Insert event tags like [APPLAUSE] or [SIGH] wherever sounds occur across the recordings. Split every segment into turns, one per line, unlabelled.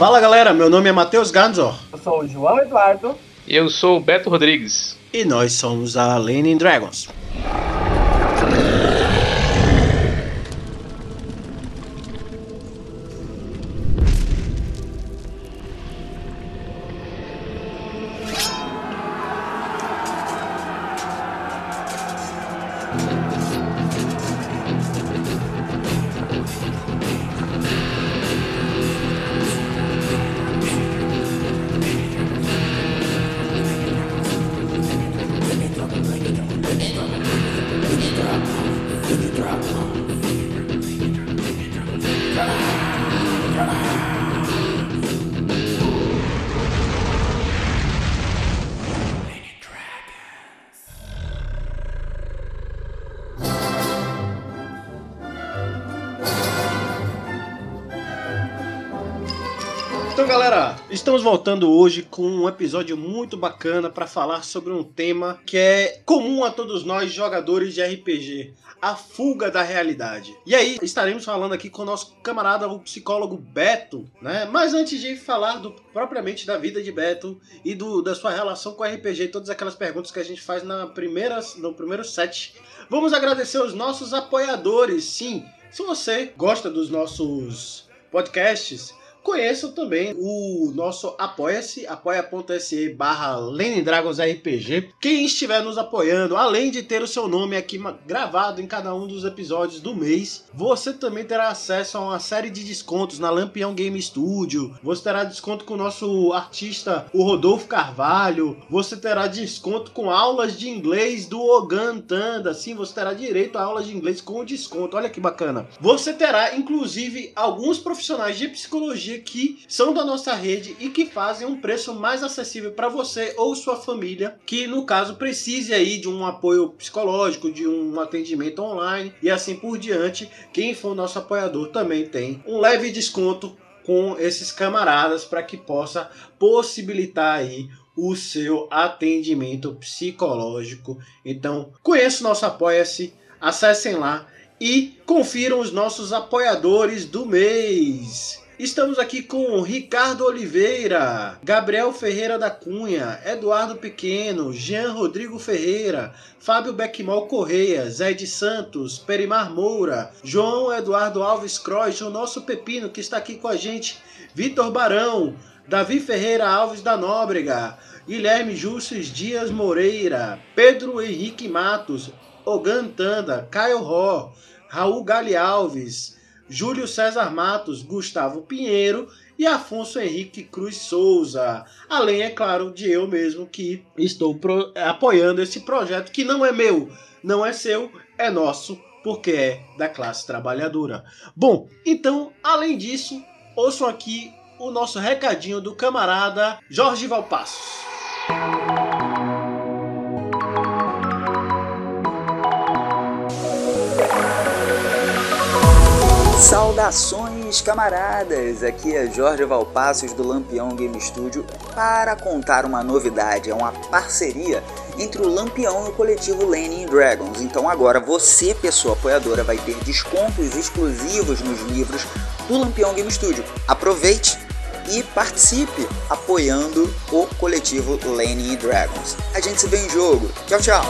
Fala galera, meu nome é Matheus Ganzor.
Eu sou o João Eduardo.
E eu sou o Beto Rodrigues.
E nós somos a Lenin Dragons. Voltando hoje com um episódio muito bacana para falar sobre um tema que é comum a todos nós jogadores de RPG, a fuga da realidade. E aí, estaremos falando aqui com o nosso camarada, o psicólogo Beto, né? Mas antes de falar do, propriamente da vida de Beto e do, da sua relação com o RPG todas aquelas perguntas que a gente faz na primeira, no primeiro set, vamos agradecer os nossos apoiadores. Sim, se você gosta dos nossos podcasts, Conheçam também o nosso Apoia-se, apoia.se barra RPG. Quem estiver nos apoiando, além de ter o seu nome aqui gravado em cada um dos episódios do mês, você também terá acesso a uma série de descontos na Lampião Game Studio. Você terá desconto com o nosso artista, o Rodolfo Carvalho. Você terá desconto com aulas de inglês do Ogan Tanda. Sim, você terá direito a aulas de inglês com desconto. Olha que bacana. Você terá, inclusive, alguns profissionais de psicologia que são da nossa rede e que fazem um preço mais acessível para você ou sua família, que no caso precise aí de um apoio psicológico, de um atendimento online e assim por diante. Quem for nosso apoiador também tem um leve desconto com esses camaradas para que possa possibilitar aí o seu atendimento psicológico. Então, conheça o nosso Apoia-se, acessem lá e confiram os nossos apoiadores do mês. Estamos aqui com Ricardo Oliveira, Gabriel Ferreira da Cunha, Eduardo Pequeno, Jean Rodrigo Ferreira, Fábio Beckmol Correia, Zé de Santos, Perimar Moura, João Eduardo Alves Croix, o nosso Pepino que está aqui com a gente, Vitor Barão, Davi Ferreira Alves da Nóbrega, Guilherme Justus Dias Moreira, Pedro Henrique Matos, Ogan Tanda, Caio Ró, Raul Gali Alves, Júlio César Matos, Gustavo Pinheiro e Afonso Henrique Cruz Souza. Além, é claro, de eu mesmo que estou pro, apoiando esse projeto que não é meu, não é seu, é nosso, porque é da classe trabalhadora. Bom, então, além disso, ouçam aqui o nosso recadinho do camarada Jorge Valpassos.
Saudações, camaradas! Aqui é Jorge Valpassos do Lampião Game Studio para contar uma novidade. É uma parceria entre o Lampião e o coletivo Lenin Dragons. Então agora você, pessoa apoiadora, vai ter descontos exclusivos nos livros do Lampião Game Studio. Aproveite e participe apoiando o coletivo Lenin Dragons. A gente se vê em jogo. Tchau, tchau!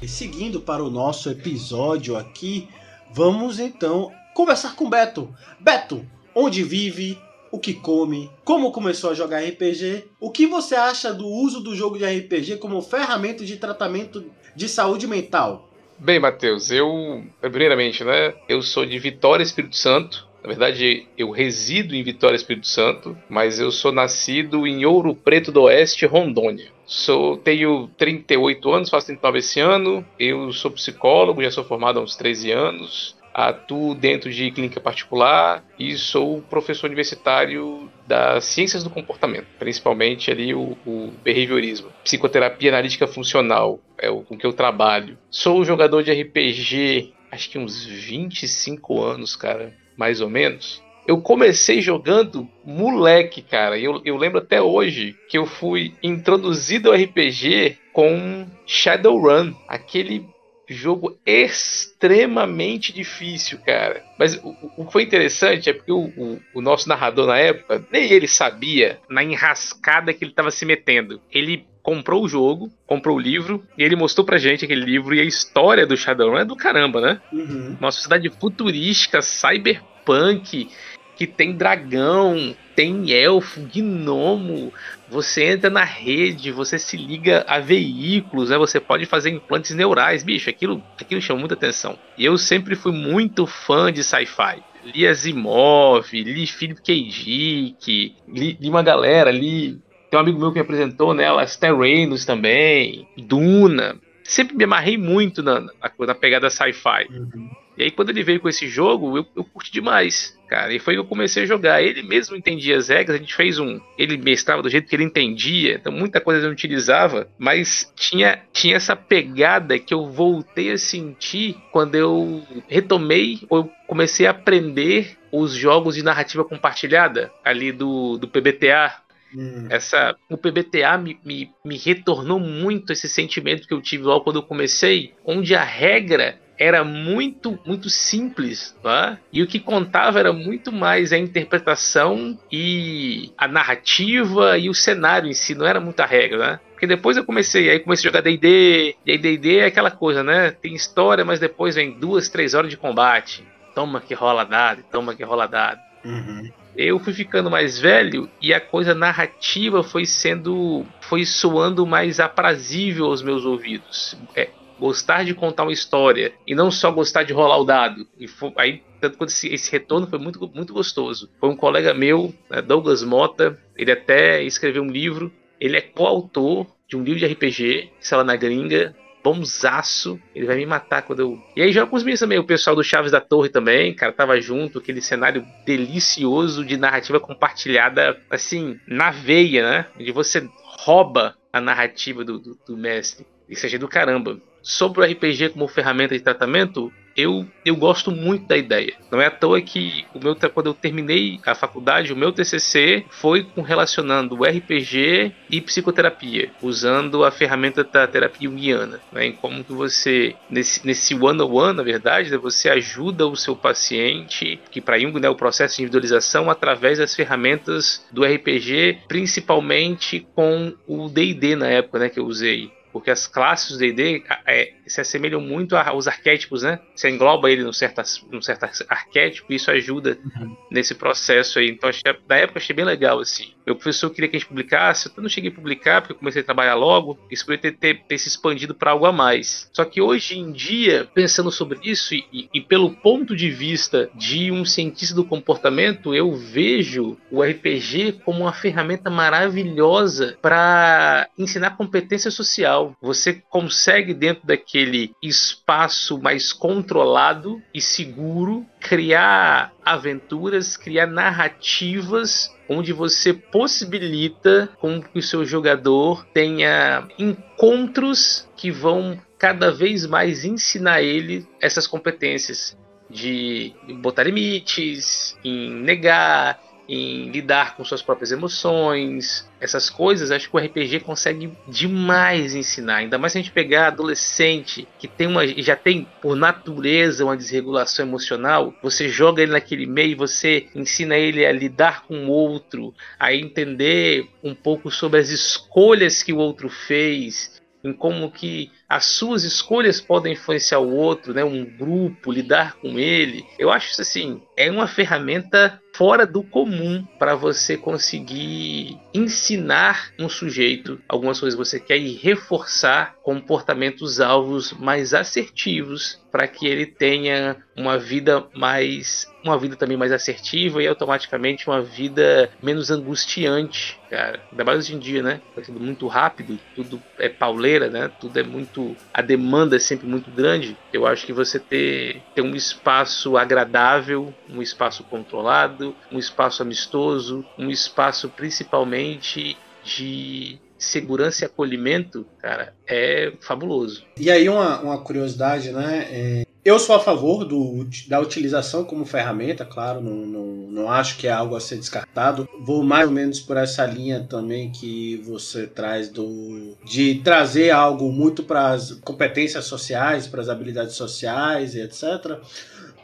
E seguindo para o nosso episódio aqui, vamos então conversar com Beto. Beto, onde vive, o que come, como começou a jogar RPG, o que você acha do uso do jogo de RPG como ferramenta de tratamento de saúde mental?
Bem, Matheus, eu, primeiramente, né, eu sou de Vitória, Espírito Santo. Na verdade, eu resido em Vitória, Espírito Santo, mas eu sou nascido em Ouro Preto do Oeste, Rondônia. Sou, tenho 38 anos, faço 39 esse ano. Eu sou psicólogo, já sou formado há uns 13 anos. Atuo dentro de clínica particular e sou professor universitário das ciências do comportamento, principalmente ali o, o behaviorismo. Psicoterapia analítica funcional é o com que eu trabalho. Sou jogador de RPG, acho que uns 25 anos, cara, mais ou menos. Eu comecei jogando moleque, cara. Eu, eu lembro até hoje que eu fui introduzido ao RPG com Shadowrun, aquele jogo extremamente difícil, cara. Mas o, o que foi interessante é porque o, o, o, nosso narrador na época, nem ele sabia na enrascada que ele estava se metendo. Ele comprou o jogo, comprou o livro, e ele mostrou pra gente aquele livro e a história do Shadowrun é do caramba, né? Uhum. Uma sociedade futurística, cyberpunk, que tem dragão, tem elfo, gnomo. Você entra na rede, você se liga a veículos, né? Você pode fazer implantes neurais, bicho. Aquilo, aquilo chama muita atenção. E eu sempre fui muito fã de sci-fi. Li Asimov, li Philip K. Dick, li, li uma galera, li tem um amigo meu que me apresentou nela, né, Star Reynolds também, Duna. Sempre me amarrei muito na, na, na pegada sci-fi. Uhum. E aí, quando ele veio com esse jogo, eu, eu curti demais, cara. E foi que eu comecei a jogar. Ele mesmo entendia as regras, a gente fez um. Ele mestrava do jeito que ele entendia, então muita coisa eu utilizava, mas tinha, tinha essa pegada que eu voltei a sentir quando eu retomei ou comecei a aprender os jogos de narrativa compartilhada ali do, do PBTA, Hum. Essa, o PBTA me, me, me retornou muito esse sentimento que eu tive logo quando eu comecei, onde a regra era muito, muito simples, tá? e o que contava era muito mais a interpretação e a narrativa e o cenário em si, não era muita regra, né? Porque depois eu comecei, aí comecei a jogar D&D, e aí D&D é aquela coisa, né? Tem história, mas depois vem duas, três horas de combate. Toma que rola dado, toma que rola dado. Uhum. Eu fui ficando mais velho e a coisa narrativa foi sendo, foi soando mais aprazível aos meus ouvidos. É, gostar de contar uma história e não só gostar de rolar o dado. E foi, aí, tanto quanto esse, esse, retorno foi muito, muito gostoso. Foi um colega meu, né, Douglas Mota, ele até escreveu um livro, ele é coautor de um livro de RPG, lá, na gringa, bonzaço. Ele vai me matar quando eu. E aí joga com os meninos também, o pessoal do Chaves da Torre também, cara, tava junto, aquele cenário delicioso de narrativa compartilhada, assim, na veia, né? Onde você rouba a narrativa do, do, do mestre. Isso é do caramba sobre o RPG como ferramenta de tratamento, eu, eu gosto muito da ideia. Não é à toa que o meu, quando eu terminei a faculdade, o meu TCC foi com relacionando RPG e psicoterapia, usando a ferramenta da terapia junguiana. Né, em como que você, nesse, nesse one-on-one, na verdade, né, você ajuda o seu paciente, que para Jung né, o processo de individualização, através das ferramentas do RPG, principalmente com o D&D na época né, que eu usei porque as classes do D&D é, se assemelham muito aos arquétipos, né? Você engloba ele num certo, num certo arquétipo e isso ajuda uhum. nesse processo aí. Então, achei, da época, achei bem legal, assim. Meu professor queria que a gente publicasse, eu não cheguei a publicar porque eu comecei a trabalhar logo, isso poderia ter, ter, ter se expandido para algo a mais. Só que hoje em dia, pensando sobre isso e, e, e pelo ponto de vista de um cientista do comportamento, eu vejo o RPG como uma ferramenta maravilhosa para ensinar competência social. Você consegue, dentro daquele espaço mais controlado e seguro, criar aventuras, criar narrativas onde você possibilita com que o seu jogador tenha encontros que vão cada vez mais ensinar ele essas competências de botar limites, em negar, em lidar com suas próprias emoções, essas coisas, acho que o RPG consegue demais ensinar. Ainda mais se a gente pegar adolescente que tem uma, já tem por natureza uma desregulação emocional, você joga ele naquele meio, você ensina ele a lidar com o outro, a entender um pouco sobre as escolhas que o outro fez, em como que as suas escolhas podem influenciar o outro, né? Um grupo, lidar com ele. Eu acho isso assim, é uma ferramenta fora do comum para você conseguir ensinar um sujeito algumas coisas você quer reforçar comportamentos alvos mais assertivos para que ele tenha uma vida mais uma vida também mais assertiva e automaticamente uma vida menos angustiante, cara. Ainda mais hoje em dia, né? Tá tudo muito rápido, tudo é pauleira, né? Tudo é muito a demanda é sempre muito grande. Eu acho que você ter ter um espaço agradável, um espaço controlado, um espaço amistoso, um espaço principalmente de segurança e acolhimento, cara, é fabuloso.
E aí uma, uma curiosidade, né? É, eu sou a favor do, da utilização como ferramenta, claro, não, não, não acho que é algo a ser descartado. Vou mais ou menos por essa linha também que você traz do de trazer algo muito para as competências sociais, para as habilidades sociais e etc.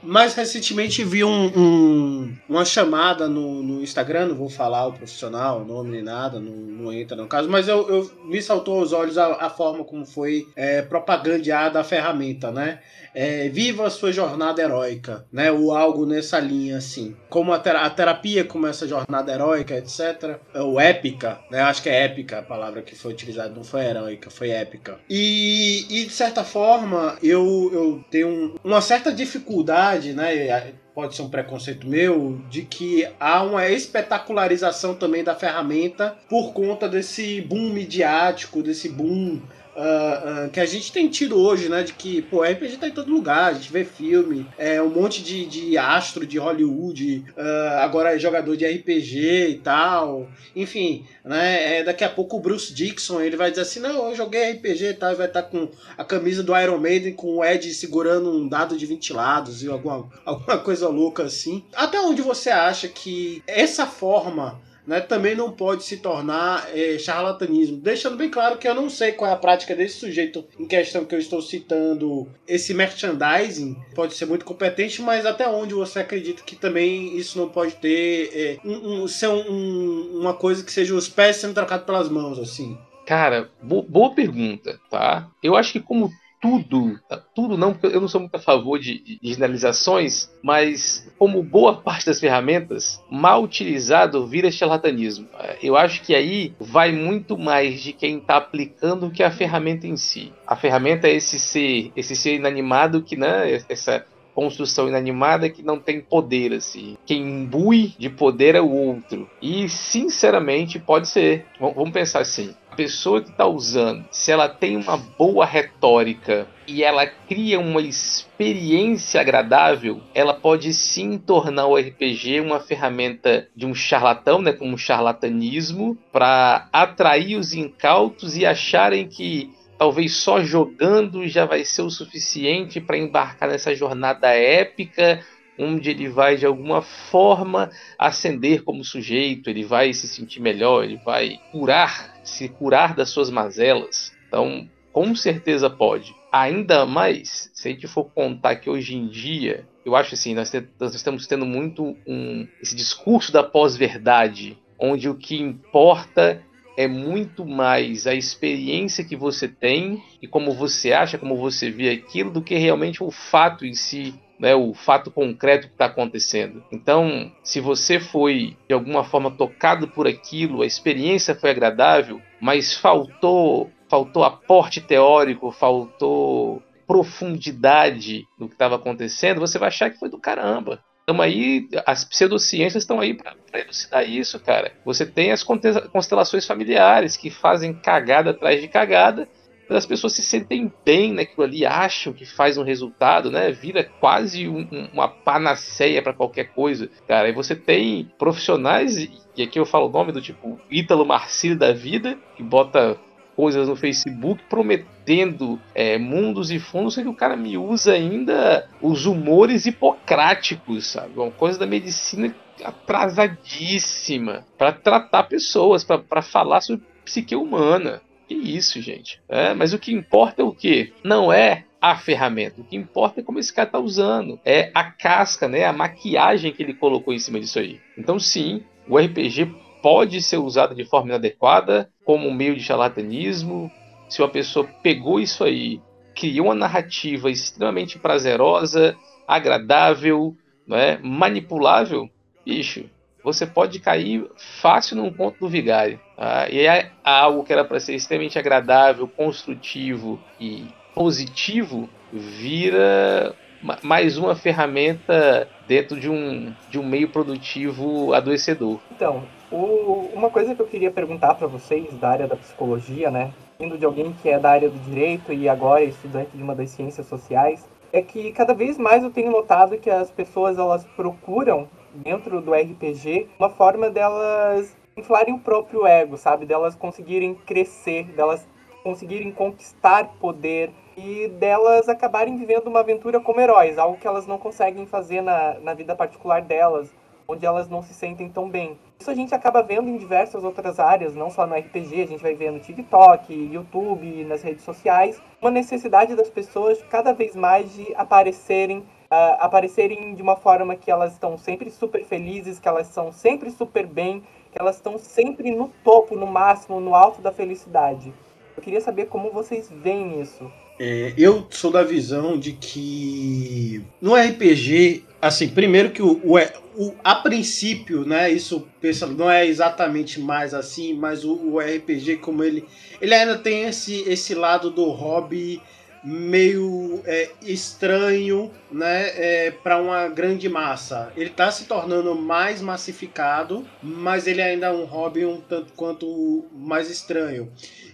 Mais recentemente vi um, um, uma chamada no, no, Instagram, não vou falar o profissional, o nome nem nada, não, não entra no caso, mas eu, eu me saltou aos olhos a, a forma como foi é, propagandeada a ferramenta, né? É, viva a sua jornada heróica, né? Ou algo nessa linha, assim. Como a, ter a terapia como essa jornada heróica, etc. Ou épica, né? Acho que é épica a palavra que foi utilizada, não foi heróica, foi épica. E, e de certa forma, eu, eu tenho um, uma certa dificuldade, né? pode ser um preconceito meu, de que há uma espetacularização também da ferramenta por conta desse boom midiático, desse boom Uh, uh, que a gente tem tido hoje, né? De que, pô, RPG tá em todo lugar, a gente vê filme, é um monte de, de astro de Hollywood, uh, agora é jogador de RPG e tal. Enfim, né? É, daqui a pouco o Bruce Dixon ele vai dizer assim: não, eu joguei RPG e tal, e vai estar tá com a camisa do Iron Maiden com o Ed segurando um dado de ventilados e alguma, [LAUGHS] alguma coisa louca assim. Até onde você acha que essa forma né, também não pode se tornar é, charlatanismo. Deixando bem claro que eu não sei qual é a prática desse sujeito em questão que eu estou citando. Esse merchandising pode ser muito competente, mas até onde você acredita que também isso não pode ter é, um, um, ser um, uma coisa que seja os pés sendo trocados pelas mãos, assim?
Cara, boa pergunta, tá? Eu acho que como tudo, tudo não, porque eu não sou muito a favor de, de, generalizações, mas como boa parte das ferramentas, mal utilizado vira charlatanismo. Eu acho que aí vai muito mais de quem está aplicando que a ferramenta em si. A ferramenta é esse ser, esse ser inanimado que, né, essa construção inanimada que não tem poder assim. Quem imbui de poder é o outro. E sinceramente pode ser. Vamos pensar assim pessoa que está usando, se ela tem uma boa retórica e ela cria uma experiência agradável, ela pode sim tornar o RPG uma ferramenta de um charlatão, né, como um charlatanismo, para atrair os incautos e acharem que talvez só jogando já vai ser o suficiente para embarcar nessa jornada épica onde ele vai de alguma forma ascender como sujeito, ele vai se sentir melhor, ele vai curar, se curar das suas mazelas. Então, com certeza pode. Ainda mais se a gente for contar que hoje em dia, eu acho assim, nós, nós estamos tendo muito um, esse discurso da pós-verdade, onde o que importa é muito mais a experiência que você tem e como você acha, como você vê aquilo, do que realmente o fato em si né, o fato concreto que está acontecendo. Então, se você foi de alguma forma tocado por aquilo, a experiência foi agradável, mas faltou faltou aporte teórico, faltou profundidade no que estava acontecendo, você vai achar que foi do caramba. Então aí, as pseudociências estão aí para elucidar isso, cara. Você tem as constelações familiares que fazem cagada atrás de cagada as pessoas se sentem bem naquilo ali, acham que faz um resultado, né? Vira quase um, uma panaceia para qualquer coisa, cara. E você tem profissionais, e aqui eu falo o nome do tipo Ítalo Marcílio da vida, que bota coisas no Facebook prometendo é, mundos e fundos que o cara me usa ainda os humores hipocráticos, sabe? Uma coisa da medicina atrasadíssima para tratar pessoas, para falar sobre psique humana. Que isso, gente. É, mas o que importa é o quê? Não é a ferramenta. O que importa é como esse cara está usando. É a casca, né? A maquiagem que ele colocou em cima disso aí. Então, sim, o RPG pode ser usado de forma inadequada, como um meio de charlatanismo. Se uma pessoa pegou isso aí, criou uma narrativa extremamente prazerosa, agradável, né? manipulável, bicho, você pode cair fácil num conto do vigário. Tá? E é algo que era para ser extremamente agradável, construtivo e positivo, vira mais uma ferramenta dentro de um, de um meio produtivo adoecedor.
Então, o, uma coisa que eu queria perguntar para vocês da área da psicologia, né? Vindo de alguém que é da área do direito e agora estudante de uma das ciências sociais, é que cada vez mais eu tenho notado que as pessoas elas procuram dentro do RPG uma forma delas inflarem o próprio ego, sabe? Delas conseguirem crescer, delas conseguirem conquistar poder e delas acabarem vivendo uma aventura como heróis, algo que elas não conseguem fazer na, na vida particular delas, onde elas não se sentem tão bem. Isso a gente acaba vendo em diversas outras áreas, não só no RPG, a gente vai ver no TikTok, YouTube, nas redes sociais, uma necessidade das pessoas cada vez mais de aparecerem uh, aparecerem de uma forma que elas estão sempre super felizes, que elas são sempre super bem, que elas estão sempre no topo, no máximo, no alto da felicidade. Eu queria saber como vocês veem isso.
É, eu sou da visão de que no RPG, assim, primeiro que o, o, o, a princípio, né, isso pensa, não é exatamente mais assim, mas o, o, RPG como ele, ele ainda tem esse, esse lado do hobby meio é, estranho, né, é, para uma grande massa. Ele está se tornando mais massificado, mas ele ainda é um hobby um tanto quanto mais estranho.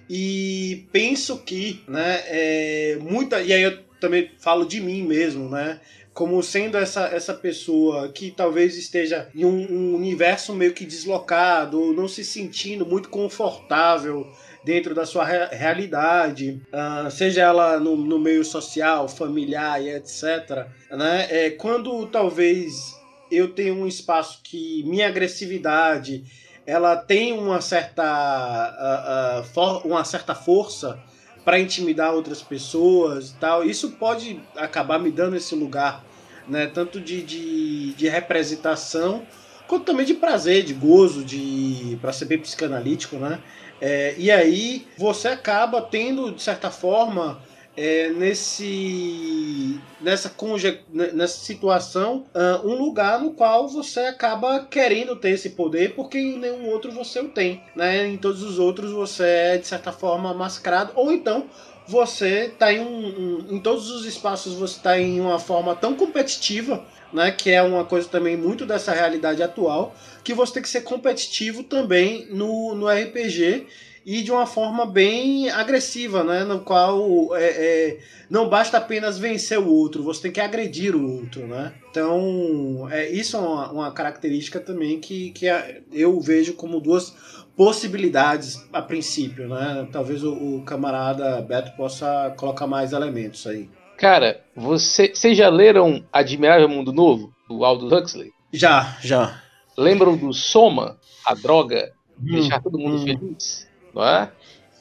E penso que, né, é, muita. E aí eu também falo de mim mesmo, né? Como sendo essa, essa pessoa que talvez esteja em um, um universo meio que deslocado, não se sentindo muito confortável dentro da sua re realidade, uh, seja ela no, no, meio social, familiar e etc. Né? É, quando talvez eu tenho um espaço que minha agressividade ela tem uma certa, uh, uh, uma certa força para intimidar outras pessoas e tal. Isso pode acabar me dando esse lugar, né? Tanto de, de, de representação quanto também de prazer, de gozo, de para ser bem psicanalítico, né? É, e aí você acaba tendo de certa forma é, nesse nessa conje, nessa situação uh, um lugar no qual você acaba querendo ter esse poder porque em nenhum outro você o tem né? Em todos os outros você é de certa forma mascarado ou então você está em um, um, em todos os espaços você está em uma forma tão competitiva né? Que é uma coisa também muito dessa realidade atual que você tem que ser competitivo também no, no RPG e de uma forma bem agressiva, né? No qual é, é, não basta apenas vencer o outro, você tem que agredir o outro, né? Então, é, isso é uma, uma característica também que, que eu vejo como duas possibilidades a princípio, né? Talvez o, o camarada Beto possa colocar mais elementos aí.
Cara, você, vocês já leram Admirável Mundo Novo, do Aldous Huxley?
Já, já.
Lembram do Soma, a droga, hum, deixar todo mundo hum. feliz? Não é?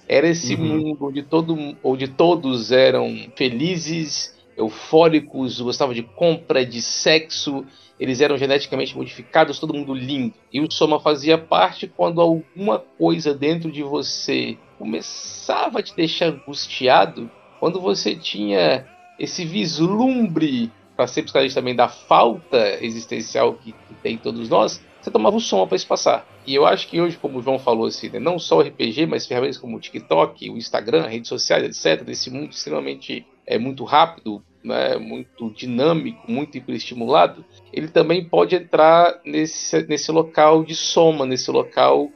Era esse uhum. mundo onde, todo, onde todos eram felizes, eufóricos, gostavam de compra, de sexo, eles eram geneticamente modificados, todo mundo lindo. E o Soma fazia parte quando alguma coisa dentro de você começava a te deixar angustiado, quando você tinha esse vislumbre, para ser psicanalista também, da falta existencial que, que tem todos nós, você tomava o som para se passar. E eu acho que hoje, como o João falou, assim, né, não só o RPG, mas ferramentas como o TikTok, o Instagram, redes sociais, etc., desse mundo extremamente é, muito rápido, né, muito dinâmico, muito hiperestimulado, ele também pode entrar nesse, nesse local de soma, nesse local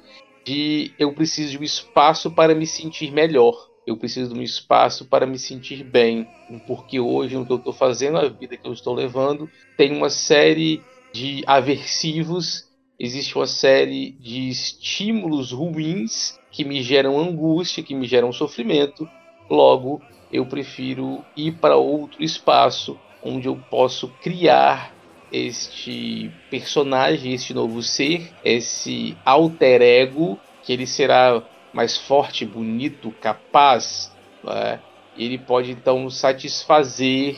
de eu preciso de um espaço para me sentir melhor. Eu preciso de um espaço para me sentir bem, porque hoje no que eu estou fazendo, a vida que eu estou levando, tem uma série de aversivos existe uma série de estímulos ruins que me geram angústia, que me geram sofrimento. Logo, eu prefiro ir para outro espaço onde eu posso criar este personagem, este novo ser, esse alter ego, que ele será mais forte, bonito, capaz. Né? Ele pode então satisfazer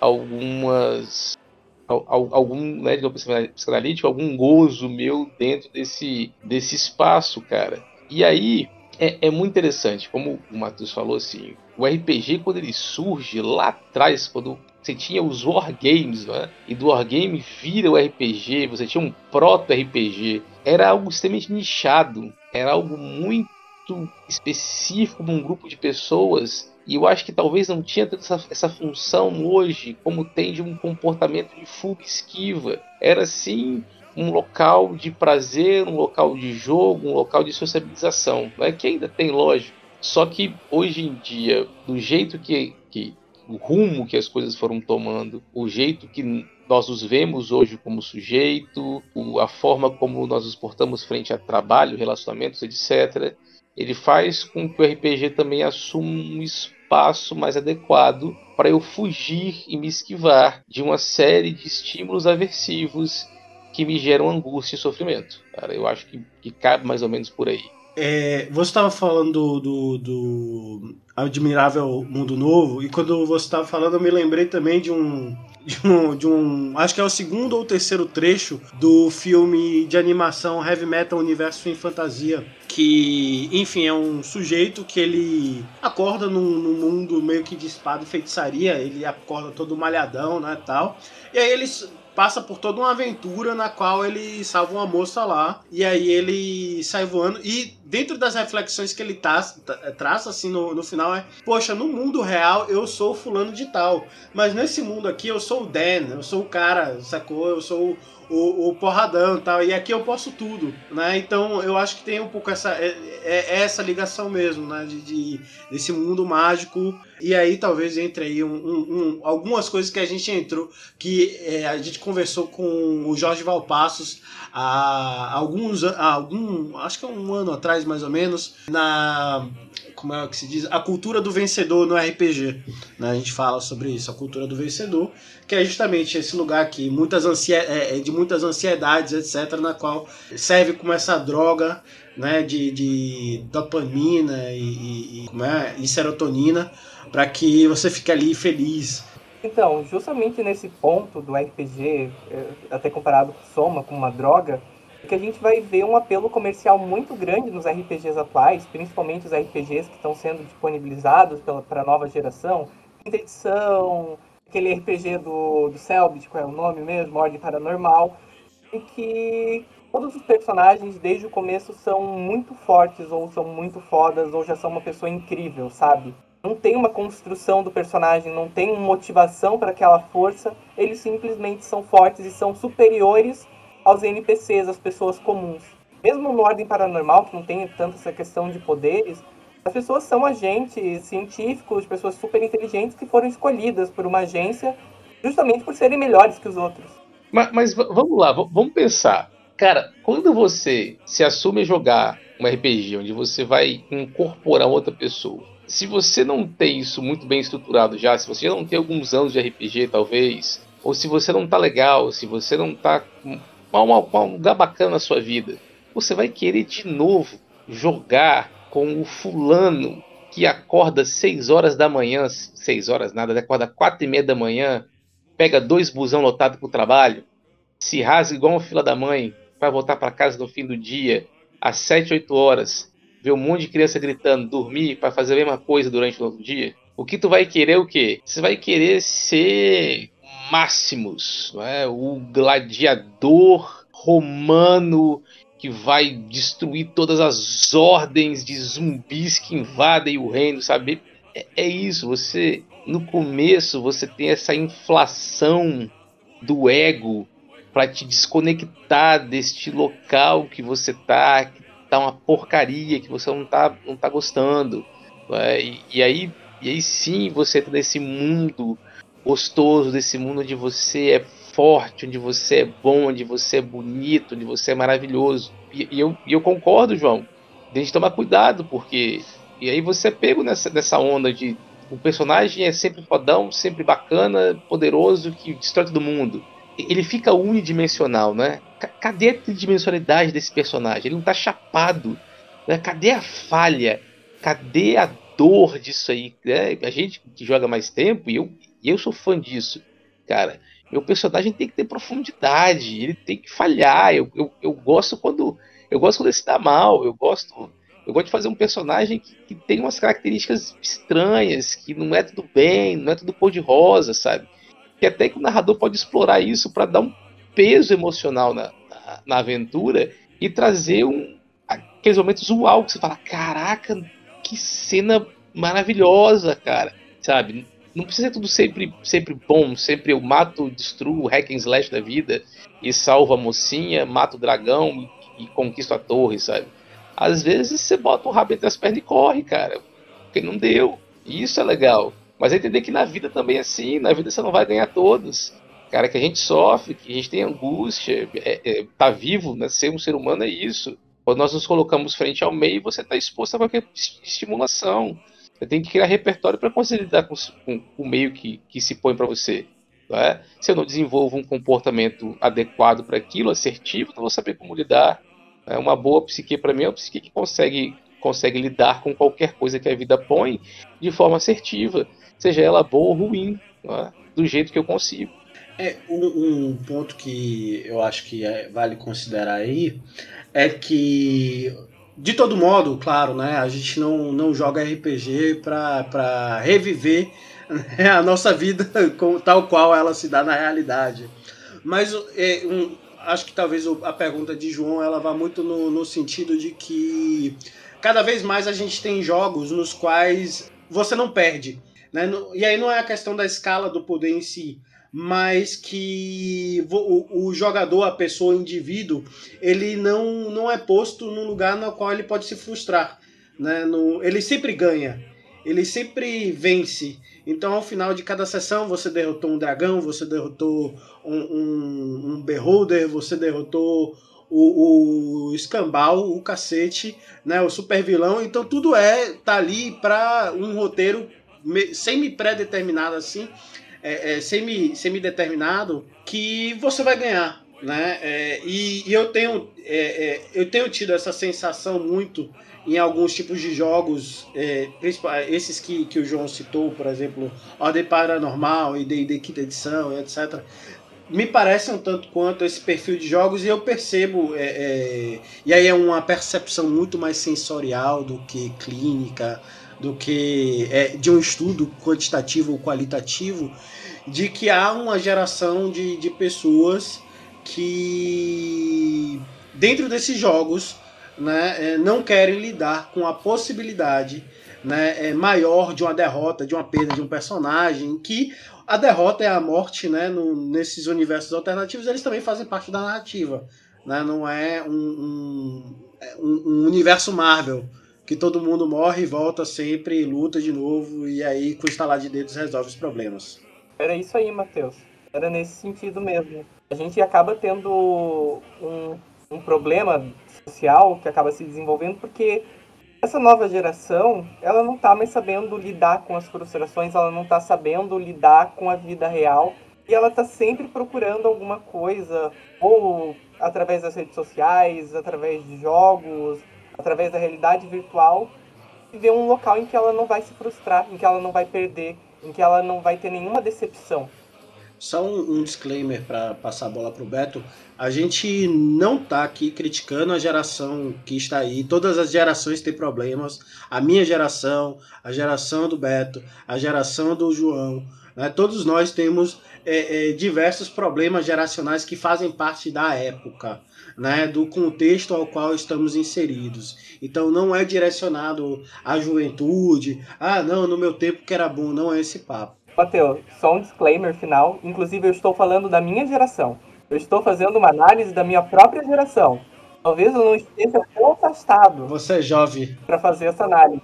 algumas algum, né, de psicanalítico, algum gozo meu dentro desse, desse espaço, cara. E aí é, é muito interessante, como o Matheus falou assim, o RPG quando ele surge lá atrás, quando você tinha os wargames, né? E do wargame vira o RPG, você tinha um proto-RPG. Era algo extremamente nichado, era algo muito específico num grupo de pessoas e eu acho que talvez não tinha essa, essa função hoje, como tem de um comportamento de fuga esquiva. Era sim um local de prazer, um local de jogo, um local de sociabilização, né? que ainda tem lógico. Só que hoje em dia, do jeito que, que o rumo que as coisas foram tomando, o jeito que nós os vemos hoje como sujeito, a forma como nós nos portamos frente a trabalho, relacionamentos, etc., ele faz com que o RPG também assuma um espaço mais adequado para eu fugir e me esquivar de uma série de estímulos aversivos que me geram angústia e sofrimento. Cara, eu acho que, que cabe mais ou menos por aí.
É, você estava falando do, do, do, Admirável Mundo Novo, e quando você estava falando, eu me lembrei também de um, de um, de um. Acho que é o segundo ou terceiro trecho do filme de animação Heavy Metal Universo em Fantasia. Que, enfim, é um sujeito que ele acorda num, num mundo meio que de espada e feitiçaria, ele acorda todo malhadão, né, tal. E aí eles passa por toda uma aventura na qual ele salva uma moça lá e aí ele sai voando e dentro das reflexões que ele traça, traça assim no, no final é poxa no mundo real eu sou fulano de tal mas nesse mundo aqui eu sou o Dan eu sou o cara sacou? Eu sou o, o porradão e tal. E aqui eu posso tudo, né? Então eu acho que tem um pouco essa, é, é, é essa ligação mesmo, né? De, de, desse mundo mágico. E aí talvez entre aí um, um, um, algumas coisas que a gente entrou, que é, a gente conversou com o Jorge Valpassos há alguns há algum acho que um ano atrás mais ou menos na como é que se diz a cultura do vencedor no RPG né? a gente fala sobre isso a cultura do vencedor que é justamente esse lugar que muitas é, é, de muitas ansiedades, etc., na qual serve como essa droga né, de, de dopamina e, e, é, e serotonina para que você fique ali feliz.
Então, justamente nesse ponto do RPG, é, até comparado com Soma, com uma droga, que a gente vai ver um apelo comercial muito grande nos RPGs atuais, principalmente os RPGs que estão sendo disponibilizados para a nova geração, quinta edição, aquele RPG do, do Selbit, qual é o nome mesmo? Ordem Paranormal, em que todos os personagens desde o começo são muito fortes, ou são muito fodas, ou já são uma pessoa incrível, sabe? Não tem uma construção do personagem, não tem motivação para aquela força, eles simplesmente são fortes e são superiores aos NPCs, às pessoas comuns. Mesmo no Ordem Paranormal, que não tem tanto essa questão de poderes, as pessoas são agentes científicos, pessoas super inteligentes que foram escolhidas por uma agência justamente por serem melhores que os outros.
Mas, mas vamos lá, vamos pensar. Cara, quando você se assume jogar um RPG onde você vai incorporar outra pessoa, se você não tem isso muito bem estruturado já, se você já não tem alguns anos de RPG, talvez, ou se você não tá legal, se você não tá com um lugar bacana na sua vida, você vai querer de novo jogar com o fulano que acorda 6 horas da manhã, 6 horas nada, acorda 4 e meia da manhã, pega dois busão lotados pro trabalho, se rasga igual uma fila da mãe, vai voltar para casa no fim do dia, às 7, 8 horas, vê um monte de criança gritando, dormir para fazer a mesma coisa durante o outro dia. O que tu vai querer o quê? Você vai querer ser Máximos, não é? o gladiador romano que vai destruir todas as ordens de zumbis que invadem o reino, sabe? É, é isso, você no começo você tem essa inflação do ego para te desconectar deste local que você tá, que tá uma porcaria, que você não tá, não tá gostando. É? E, e, aí, e aí sim você entra nesse mundo gostoso, desse mundo onde você é forte, onde você é bom, onde você é bonito, onde você é maravilhoso. E, e eu, e eu concordo, João. A gente tomar cuidado, porque. E aí você é pego nessa, nessa onda de. O personagem é sempre fodão, sempre bacana, poderoso, que destrói todo mundo. Ele fica unidimensional, né? Cadê a tridimensionalidade desse personagem? Ele não tá chapado. Né? Cadê a falha? Cadê a dor disso aí? Né? A gente que joga mais tempo, e eu, eu sou fã disso, cara meu personagem tem que ter profundidade, ele tem que falhar. Eu, eu, eu gosto quando eu gosto quando ele se dá mal, eu gosto eu gosto de fazer um personagem que, que tem umas características estranhas, que não é tudo bem, não é tudo cor de rosa, sabe? Que até que o narrador pode explorar isso para dar um peso emocional na, na, na, aventura e trazer um, aqueles momentos uau que você fala, caraca, que cena maravilhosa, cara, sabe? Não precisa ser tudo sempre, sempre bom, sempre eu mato, destruo o hack and slash da vida e salvo a mocinha, mato o dragão e, e conquisto a torre, sabe? Às vezes você bota o rabo entre as pernas e corre, cara, porque não deu. E isso é legal. Mas é entender que na vida também é assim, na vida você não vai ganhar todos. Cara, que a gente sofre, que a gente tem angústia, é, é, tá vivo, né? ser um ser humano é isso. Quando nós nos colocamos frente ao meio, você está exposto a qualquer estimulação. Você tem que criar repertório para conseguir lidar com, com, o meio que, que se põe para você. É? Se eu não desenvolvo um comportamento adequado para aquilo, assertivo, não vou saber como lidar. É uma boa psique para mim é uma psique que consegue, consegue lidar com qualquer coisa que a vida põe de forma assertiva, seja ela boa ou ruim, é? do jeito que eu consigo.
É, um, um ponto que eu acho que é, vale considerar aí é que, de todo modo, claro, né, a gente não, não joga RPG para reviver né, a nossa vida [LAUGHS] com, tal qual ela se dá na realidade. Mas é, um, acho que talvez a pergunta de João ela vá muito no, no sentido de que cada vez mais a gente tem jogos nos quais você não perde. Né? E aí não é a questão da escala do poder em si, mas que o, o, jogador, a pessoa, o indivíduo, ele não, não é posto num lugar no qual ele pode se frustrar. Né? No, ele sempre ganha, ele sempre vence. Então, ao final de cada sessão, você derrotou um dragão, você derrotou um, um, um beholder, você derrotou o, o escambau, o cacete, né, o super vilão. Então, tudo é tá ali para um roteiro semi-pré-determinado assim, é, é, semi-determinado, que você vai ganhar. Né? É, e, e, eu tenho é, é, eu tenho tido essa sensação muito em alguns tipos de jogos, é, esses que, que o João citou, por exemplo, Ordem Paranormal e D&D Quinta Edição, etc., me parece um tanto quanto esse perfil de jogos e eu percebo, é, é, e aí é uma percepção muito mais sensorial do que clínica, do que é, de um estudo quantitativo ou qualitativo, de que há uma geração de, de pessoas que dentro desses jogos né, é, não querem lidar com a possibilidade né, é, maior de uma derrota, de uma perda de um personagem, que a derrota é a morte né, no, nesses universos alternativos, eles também fazem parte da narrativa. Né, não é um, um, é, um, um universo Marvel que todo mundo morre e volta sempre e luta de novo e aí com instalar de dedos resolve os problemas.
Era isso aí, Matheus. Era nesse sentido mesmo. A gente acaba tendo um, um problema social que acaba se desenvolvendo porque essa nova geração, ela não está mais sabendo lidar com as frustrações, ela não está sabendo lidar com a vida real e ela está sempre procurando alguma coisa, ou através das redes sociais, através de jogos, através da realidade virtual, e ver um local em que ela não vai se frustrar, em que ela não vai perder, em que ela não vai ter nenhuma decepção.
Só um, um disclaimer para passar a bola para o Beto. A gente não está aqui criticando a geração que está aí. Todas as gerações têm problemas. A minha geração, a geração do Beto, a geração do João. Né? Todos nós temos é, é, diversos problemas geracionais que fazem parte da época. Né, do contexto ao qual estamos inseridos. Então não é direcionado à juventude. Ah, não, no meu tempo que era bom, não é esse papo.
Matheus, só um disclaimer final. Inclusive, eu estou falando da minha geração. Eu estou fazendo uma análise da minha própria geração. Talvez eu não esteja afastado.
Você é jovem.
Para fazer essa análise.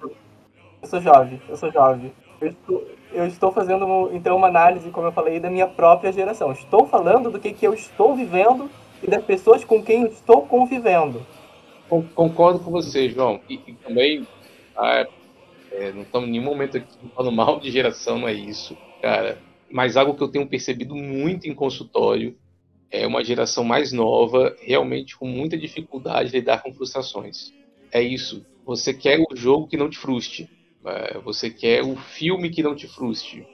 Eu sou jovem, eu sou jovem. Eu estou, eu estou fazendo, então, uma análise, como eu falei, da minha própria geração. Estou falando do que, que eu estou vivendo e das pessoas com quem estou convivendo.
Concordo com você, João. E, e também ah, é, não estamos em nenhum momento aqui falando mal de geração, não é isso, cara. Mas algo que eu tenho percebido muito em consultório é uma geração mais nova, realmente com muita dificuldade de lidar com frustrações. É isso. Você quer o jogo que não te frustre. É, você quer o filme que não te frustre.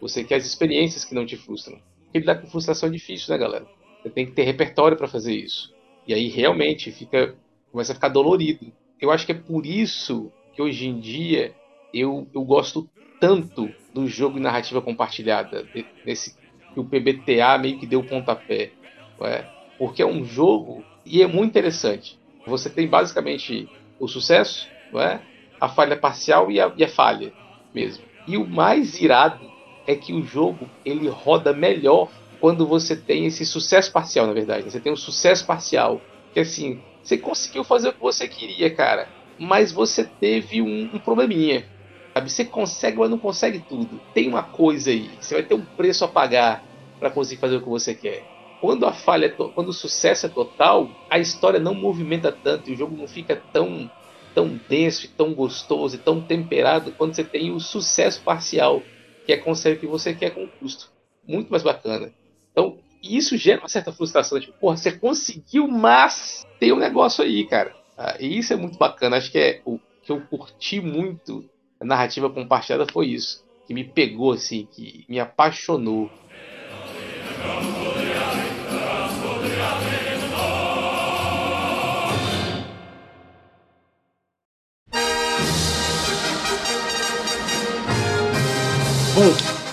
Você quer as experiências que não te frustram. Porque lidar com frustração é difícil, né, galera? Você tem que ter repertório para fazer isso. E aí realmente fica começa a ficar dolorido. Eu acho que é por isso que hoje em dia eu, eu gosto tanto do jogo de narrativa compartilhada, nesse que o PBTA meio que deu pontapé, é? porque é um jogo e é muito interessante. Você tem basicamente o sucesso, é? a falha parcial e a, e a falha mesmo. E o mais irado é que o jogo ele roda melhor quando você tem esse sucesso parcial, na verdade. Você tem um sucesso parcial. Que assim, você conseguiu fazer o que você queria, cara. Mas você teve um, um probleminha. Sabe? Você consegue, mas não consegue tudo. Tem uma coisa aí. Você vai ter um preço a pagar para conseguir fazer o que você quer. Quando a falha, é quando o sucesso é total, a história não movimenta tanto e o jogo não fica tão tão denso, tão gostoso e tão temperado quando você tem o sucesso parcial, que é conseguir o que você quer com custo. muito mais bacana. Então, isso gera uma certa frustração. Tipo, porra, você conseguiu, mas tem um negócio aí, cara. Ah, e isso é muito bacana. Acho que é o que eu curti muito a narrativa compartilhada foi isso. Que me pegou, assim, que me apaixonou.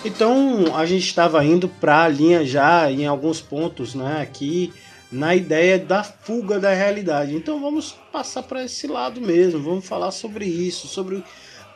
Então a gente estava indo para a linha já em alguns pontos, né? Aqui na ideia da fuga da realidade. Então vamos passar para esse lado mesmo. Vamos falar sobre isso, sobre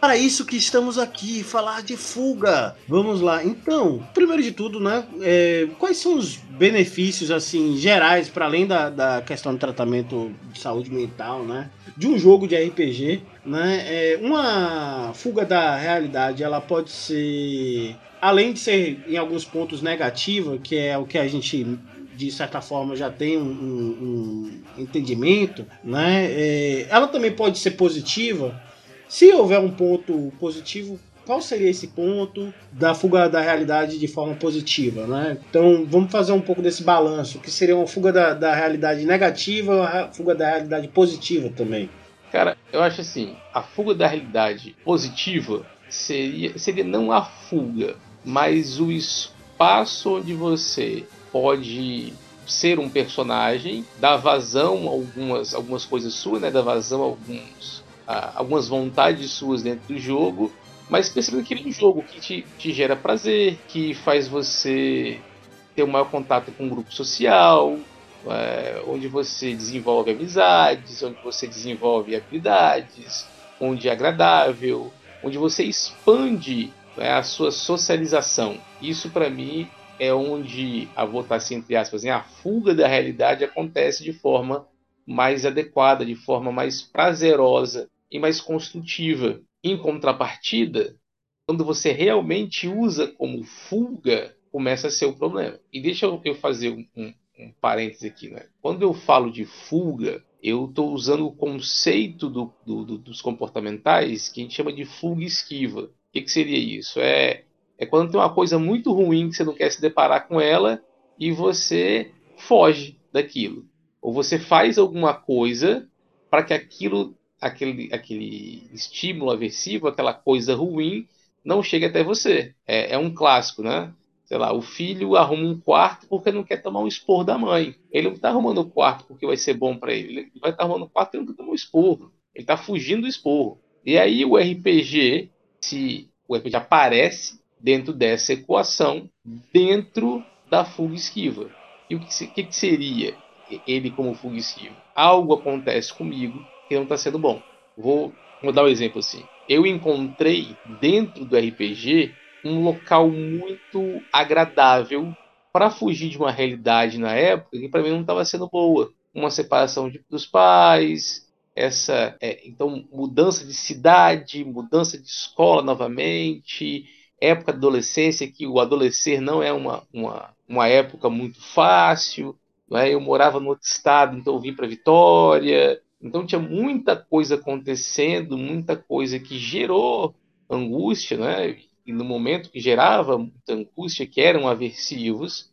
para isso que estamos aqui, falar de fuga. Vamos lá. Então, primeiro de tudo, né? É, quais são os benefícios assim gerais para além da, da questão do tratamento de saúde mental, né? De um jogo de RPG, né? É, uma fuga da realidade, ela pode ser além de ser em alguns pontos negativa, que é o que a gente de certa forma já tem um, um, um entendimento, né? É, ela também pode ser positiva. Se houver um ponto positivo, qual seria esse ponto da fuga da realidade de forma positiva, né? Então vamos fazer um pouco desse balanço, que seria uma fuga da, da realidade negativa, uma fuga da realidade positiva também.
Cara, eu acho assim, a fuga da realidade positiva seria, seria não a fuga, mas o espaço onde você pode ser um personagem, dar vazão a algumas, algumas coisas suas, né? dar vazão a alguns, a, algumas vontades suas dentro do jogo, mas pensando aquele jogo que te, te gera prazer, que faz você ter um maior contato com um grupo social, é, onde você desenvolve amizades, onde você desenvolve habilidades, onde é agradável, onde você expande né, a sua socialização. Isso para mim é onde a votação entre aspas, a fuga da realidade acontece de forma mais adequada, de forma mais prazerosa e mais construtiva. Em contrapartida, quando você realmente usa como fuga, começa a ser o problema. E deixa eu fazer um, um, um parêntese aqui. Né? Quando eu falo de fuga, eu estou usando o conceito do, do, do, dos comportamentais que a gente chama de fuga esquiva que, que seria isso? É, é quando tem uma coisa muito ruim que você não quer se deparar com ela e você foge daquilo. Ou você faz alguma coisa para que aquilo, aquele, aquele estímulo aversivo, aquela coisa ruim, não chegue até você. É, é um clássico, né? sei lá, o filho arruma um quarto porque não quer tomar um esporro da mãe. Ele não está arrumando o quarto porque vai ser bom para ele. Ele vai estar tá arrumando o quarto porque não quer tomar um esporro. Ele está fugindo do esporro. E aí o RPG se o RPG aparece dentro dessa equação, dentro da fuga esquiva. E o que, que, que seria ele como fuga esquiva? Algo acontece comigo que não está sendo bom. Vou, vou dar um exemplo assim. Eu encontrei dentro do RPG um local muito agradável para fugir de uma realidade na época que para mim não estava sendo boa. Uma separação de, dos pais, essa é, então mudança de cidade, mudança de escola novamente, época da adolescência que o adolescer não é uma, uma, uma época muito fácil, é? eu morava no outro estado, então eu vim para Vitória, então tinha muita coisa acontecendo, muita coisa que gerou angústia, né? e no momento que gerava muita angústia, que eram aversivos,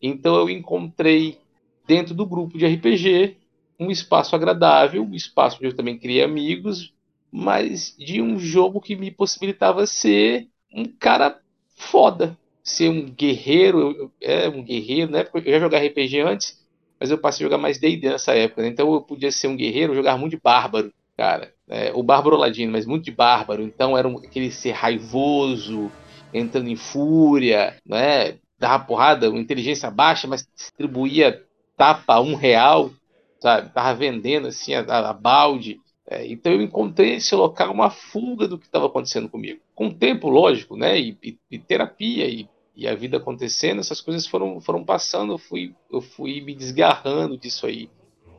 então eu encontrei dentro do grupo de RPG um espaço agradável, um espaço onde eu também criei amigos, mas de um jogo que me possibilitava ser um cara foda, ser um guerreiro, é um guerreiro, né? Porque eu já jogava RPG antes, mas eu passei a jogar mais D&D nessa época, né? então eu podia ser um guerreiro, jogar muito de bárbaro, cara, é, o bárbaro ladino, mas muito de bárbaro, então era um, aquele ser raivoso, entrando em fúria, né? Dava porrada, inteligência baixa, mas distribuía tapa um real, sabe? Tava vendendo assim a, a balde. É, então eu encontrei esse local uma fuga do que estava acontecendo comigo. Com o tempo, lógico, né? E, e, e terapia e, e, a vida acontecendo, essas coisas foram, foram passando. Eu fui, eu fui me desgarrando disso aí.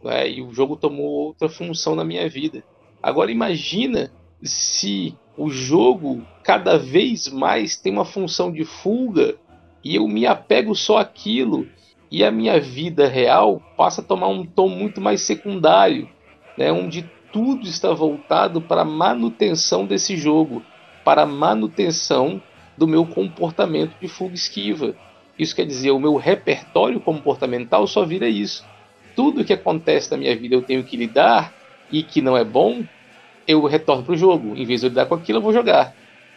Né? E o jogo tomou outra função na minha vida. Agora imagina se o jogo cada vez mais tem uma função de fuga e eu me apego só àquilo e a minha vida real passa a tomar um tom muito mais secundário, né, onde tudo está voltado para a manutenção desse jogo, para a manutenção do meu comportamento de fuga esquiva. Isso quer dizer, o meu repertório comportamental só vira isso. Tudo que acontece na minha vida eu tenho que lidar e que não é bom, eu retorno pro jogo. Em vez de eu lidar com aquilo, eu vou jogar.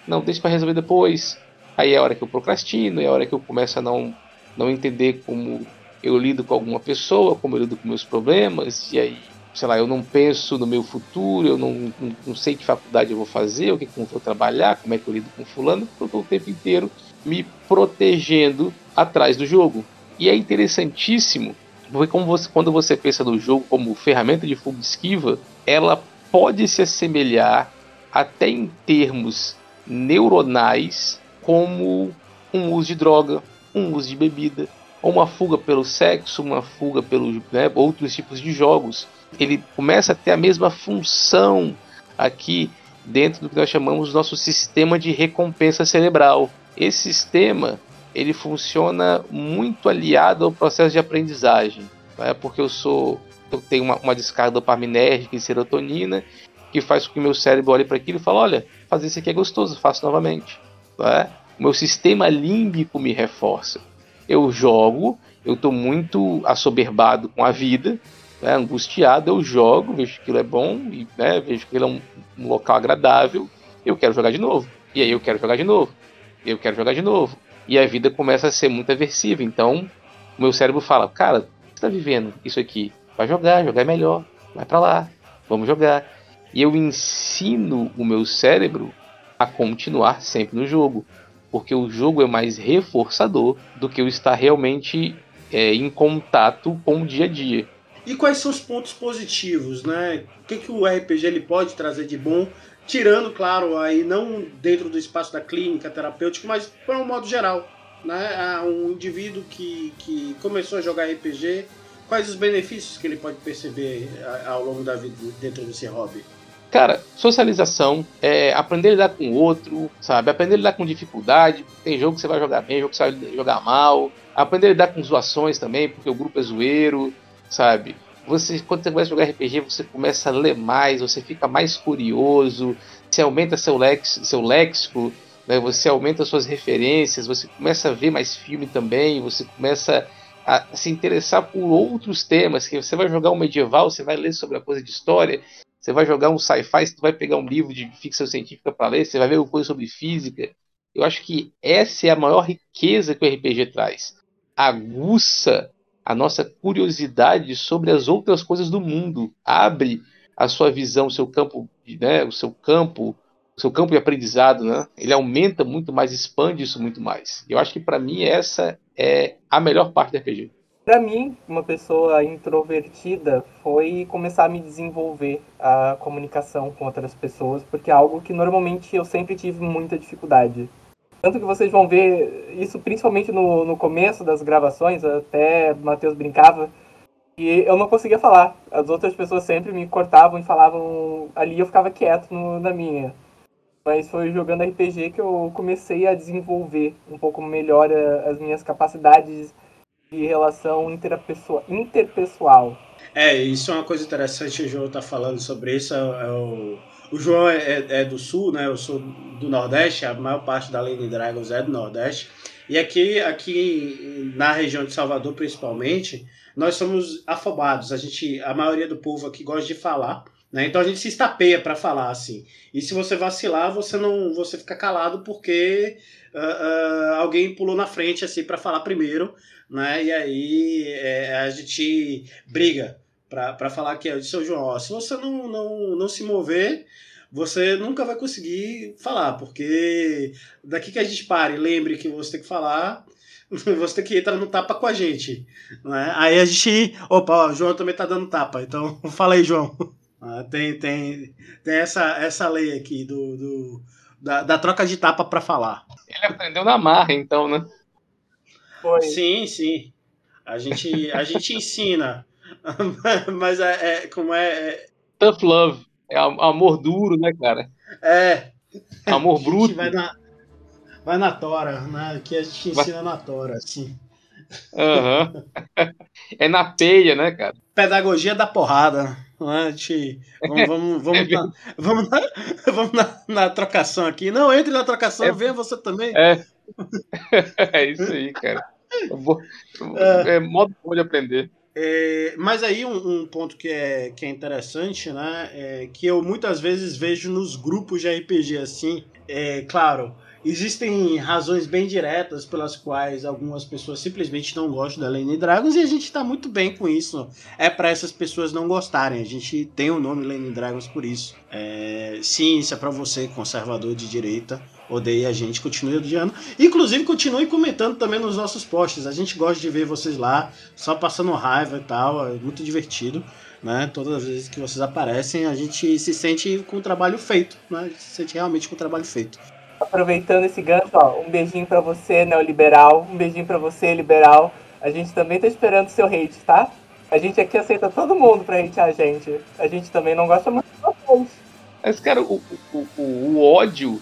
Não, deixa para resolver depois. Aí é a hora que eu procrastino, é a hora que eu começo a não, não entender como eu lido com alguma pessoa, como eu lido com meus problemas, e aí, sei lá, eu não penso no meu futuro, eu não, não, não sei que faculdade eu vou fazer, o que, que eu vou trabalhar, como é que eu lido com fulano, porque eu estou o tempo inteiro me protegendo atrás do jogo. E é interessantíssimo, porque como você, quando você pensa no jogo como ferramenta de fuga esquiva, ela pode se assemelhar até em termos neuronais como um uso de droga, uso de bebida, ou uma fuga pelo sexo, uma fuga pelos né, outros tipos de jogos. Ele começa a ter a mesma função aqui dentro do que nós chamamos nosso sistema de recompensa cerebral. Esse sistema ele funciona muito aliado ao processo de aprendizagem, né? porque eu sou eu tenho uma, uma descarga dopaminérgica e serotonina que faz com que meu cérebro olhe para aquilo e fale, olha, fazer isso aqui é gostoso, faço novamente. Né? O meu sistema límbico me reforça. Eu jogo, eu estou muito assoberbado com a vida, né? angustiado, eu jogo, vejo que aquilo é bom, e, né? vejo que aquilo é um, um local agradável, eu quero jogar de novo. E aí eu quero jogar de novo. Eu quero jogar de novo. E a vida começa a ser muito aversiva. Então, o meu cérebro fala, cara, você está vivendo isso aqui? Vai jogar, jogar é melhor. Vai para lá, vamos jogar. E eu ensino o meu cérebro a continuar sempre no jogo, porque o jogo é mais reforçador do que eu estar realmente é, em contato com o dia a dia.
E quais são os pontos positivos, né? O que, que o RPG ele pode trazer de bom, tirando, claro, aí não dentro do espaço da clínica terapêutica, mas para um modo geral, né? Um indivíduo que, que começou a jogar RPG, quais os benefícios que ele pode perceber ao longo da vida dentro desse hobby?
Cara, socialização, é aprender a lidar com o outro, sabe? Aprender a lidar com dificuldade. Tem jogo que você vai jogar bem, jogo que você vai jogar mal. Aprender a lidar com zoações também, porque o grupo é zoeiro, sabe? Você, quando você começa a jogar RPG, você começa a ler mais, você fica mais curioso, você aumenta seu, lex, seu léxico, né? você aumenta suas referências, você começa a ver mais filme também, você começa a se interessar por outros temas, que você vai jogar um medieval, você vai ler sobre a coisa de história, você vai jogar um sci-fi, você vai pegar um livro de ficção científica para ler, você vai ver alguma coisa sobre física. Eu acho que essa é a maior riqueza que o RPG traz. Aguça a nossa curiosidade sobre as outras coisas do mundo. Abre a sua visão, o seu campo, né, o seu campo, o seu campo de aprendizado, né? Ele aumenta muito mais, expande isso muito mais. Eu acho que para mim essa é a melhor parte do RPG.
Para mim, uma pessoa introvertida foi começar a me desenvolver a comunicação com outras pessoas, porque é algo que normalmente eu sempre tive muita dificuldade. Tanto que vocês vão ver isso principalmente no, no começo das gravações, até Matheus brincava, e eu não conseguia falar. As outras pessoas sempre me cortavam e falavam ali, eu ficava quieto no, na minha. Mas foi jogando RPG que eu comecei a desenvolver um pouco melhor as minhas capacidades de relação interpessoal.
É, isso é uma coisa interessante, o João tá falando sobre isso. É, é o, o João é, é, é, do sul, né? Eu sou do Nordeste, a maior parte da Lady Dragons é do Nordeste. E aqui, aqui na região de Salvador, principalmente, nós somos afobados. A gente, a maioria do povo aqui gosta de falar, né? Então a gente se estapeia para falar assim. E se você vacilar, você não, você fica calado porque uh, uh, alguém pulou na frente assim para falar primeiro né? E aí é, a gente briga para falar que é de São João. Ó, se você não, não, não se mover, você nunca vai conseguir falar, porque daqui que a gente pare, lembre que você tem que falar, [LAUGHS] você tem que entrar no tapa com a gente. Né? Aí a gente. Opa, ó, o João também tá dando tapa, então [LAUGHS] fala aí, João. Ah, tem, tem, tem essa, essa lei aqui do, do da, da troca de tapa para falar.
Ele aprendeu na marra, então, né?
Foi. Sim, sim. A gente, a gente ensina. [LAUGHS] Mas é, é como é, é,
Tough love. É amor duro, né, cara?
É.
Amor [LAUGHS] bruto.
Vai na, vai na tora, né? Que a gente ensina vai... na tora, assim.
Uhum. [LAUGHS] é na peia, né, cara?
Pedagogia da porrada. Né? Gente, vamos, vamos, vamos, é na, vamos, na, [LAUGHS] vamos na, na, trocação aqui. Não, entre na trocação, é, venha você também.
É. [LAUGHS] é isso aí, cara. Vou, é, é modo bom de aprender.
É, mas aí um, um, ponto que é, que é interessante, né? É, que eu muitas vezes vejo nos grupos de RPG assim, é claro, existem razões bem diretas pelas quais algumas pessoas simplesmente não gostam da Lane Dragons e a gente está muito bem com isso. É para essas pessoas não gostarem. A gente tem o nome Lane Dragons por isso. É, sim, isso é para você, conservador de direita. Odeia a gente, continue odiando. Inclusive, continue comentando também nos nossos posts. A gente gosta de ver vocês lá, só passando raiva e tal. É muito divertido. Né? Todas as vezes que vocês aparecem, a gente se sente com o trabalho feito. Né? A gente se sente realmente com o trabalho feito.
Aproveitando esse gancho, ó, um beijinho para você, neoliberal. Um beijinho para você, liberal. A gente também tá esperando seu hate, tá? A gente aqui aceita todo mundo pra hatear a gente. A gente também não gosta muito de vocês.
Mas, cara, o, o, o, o ódio,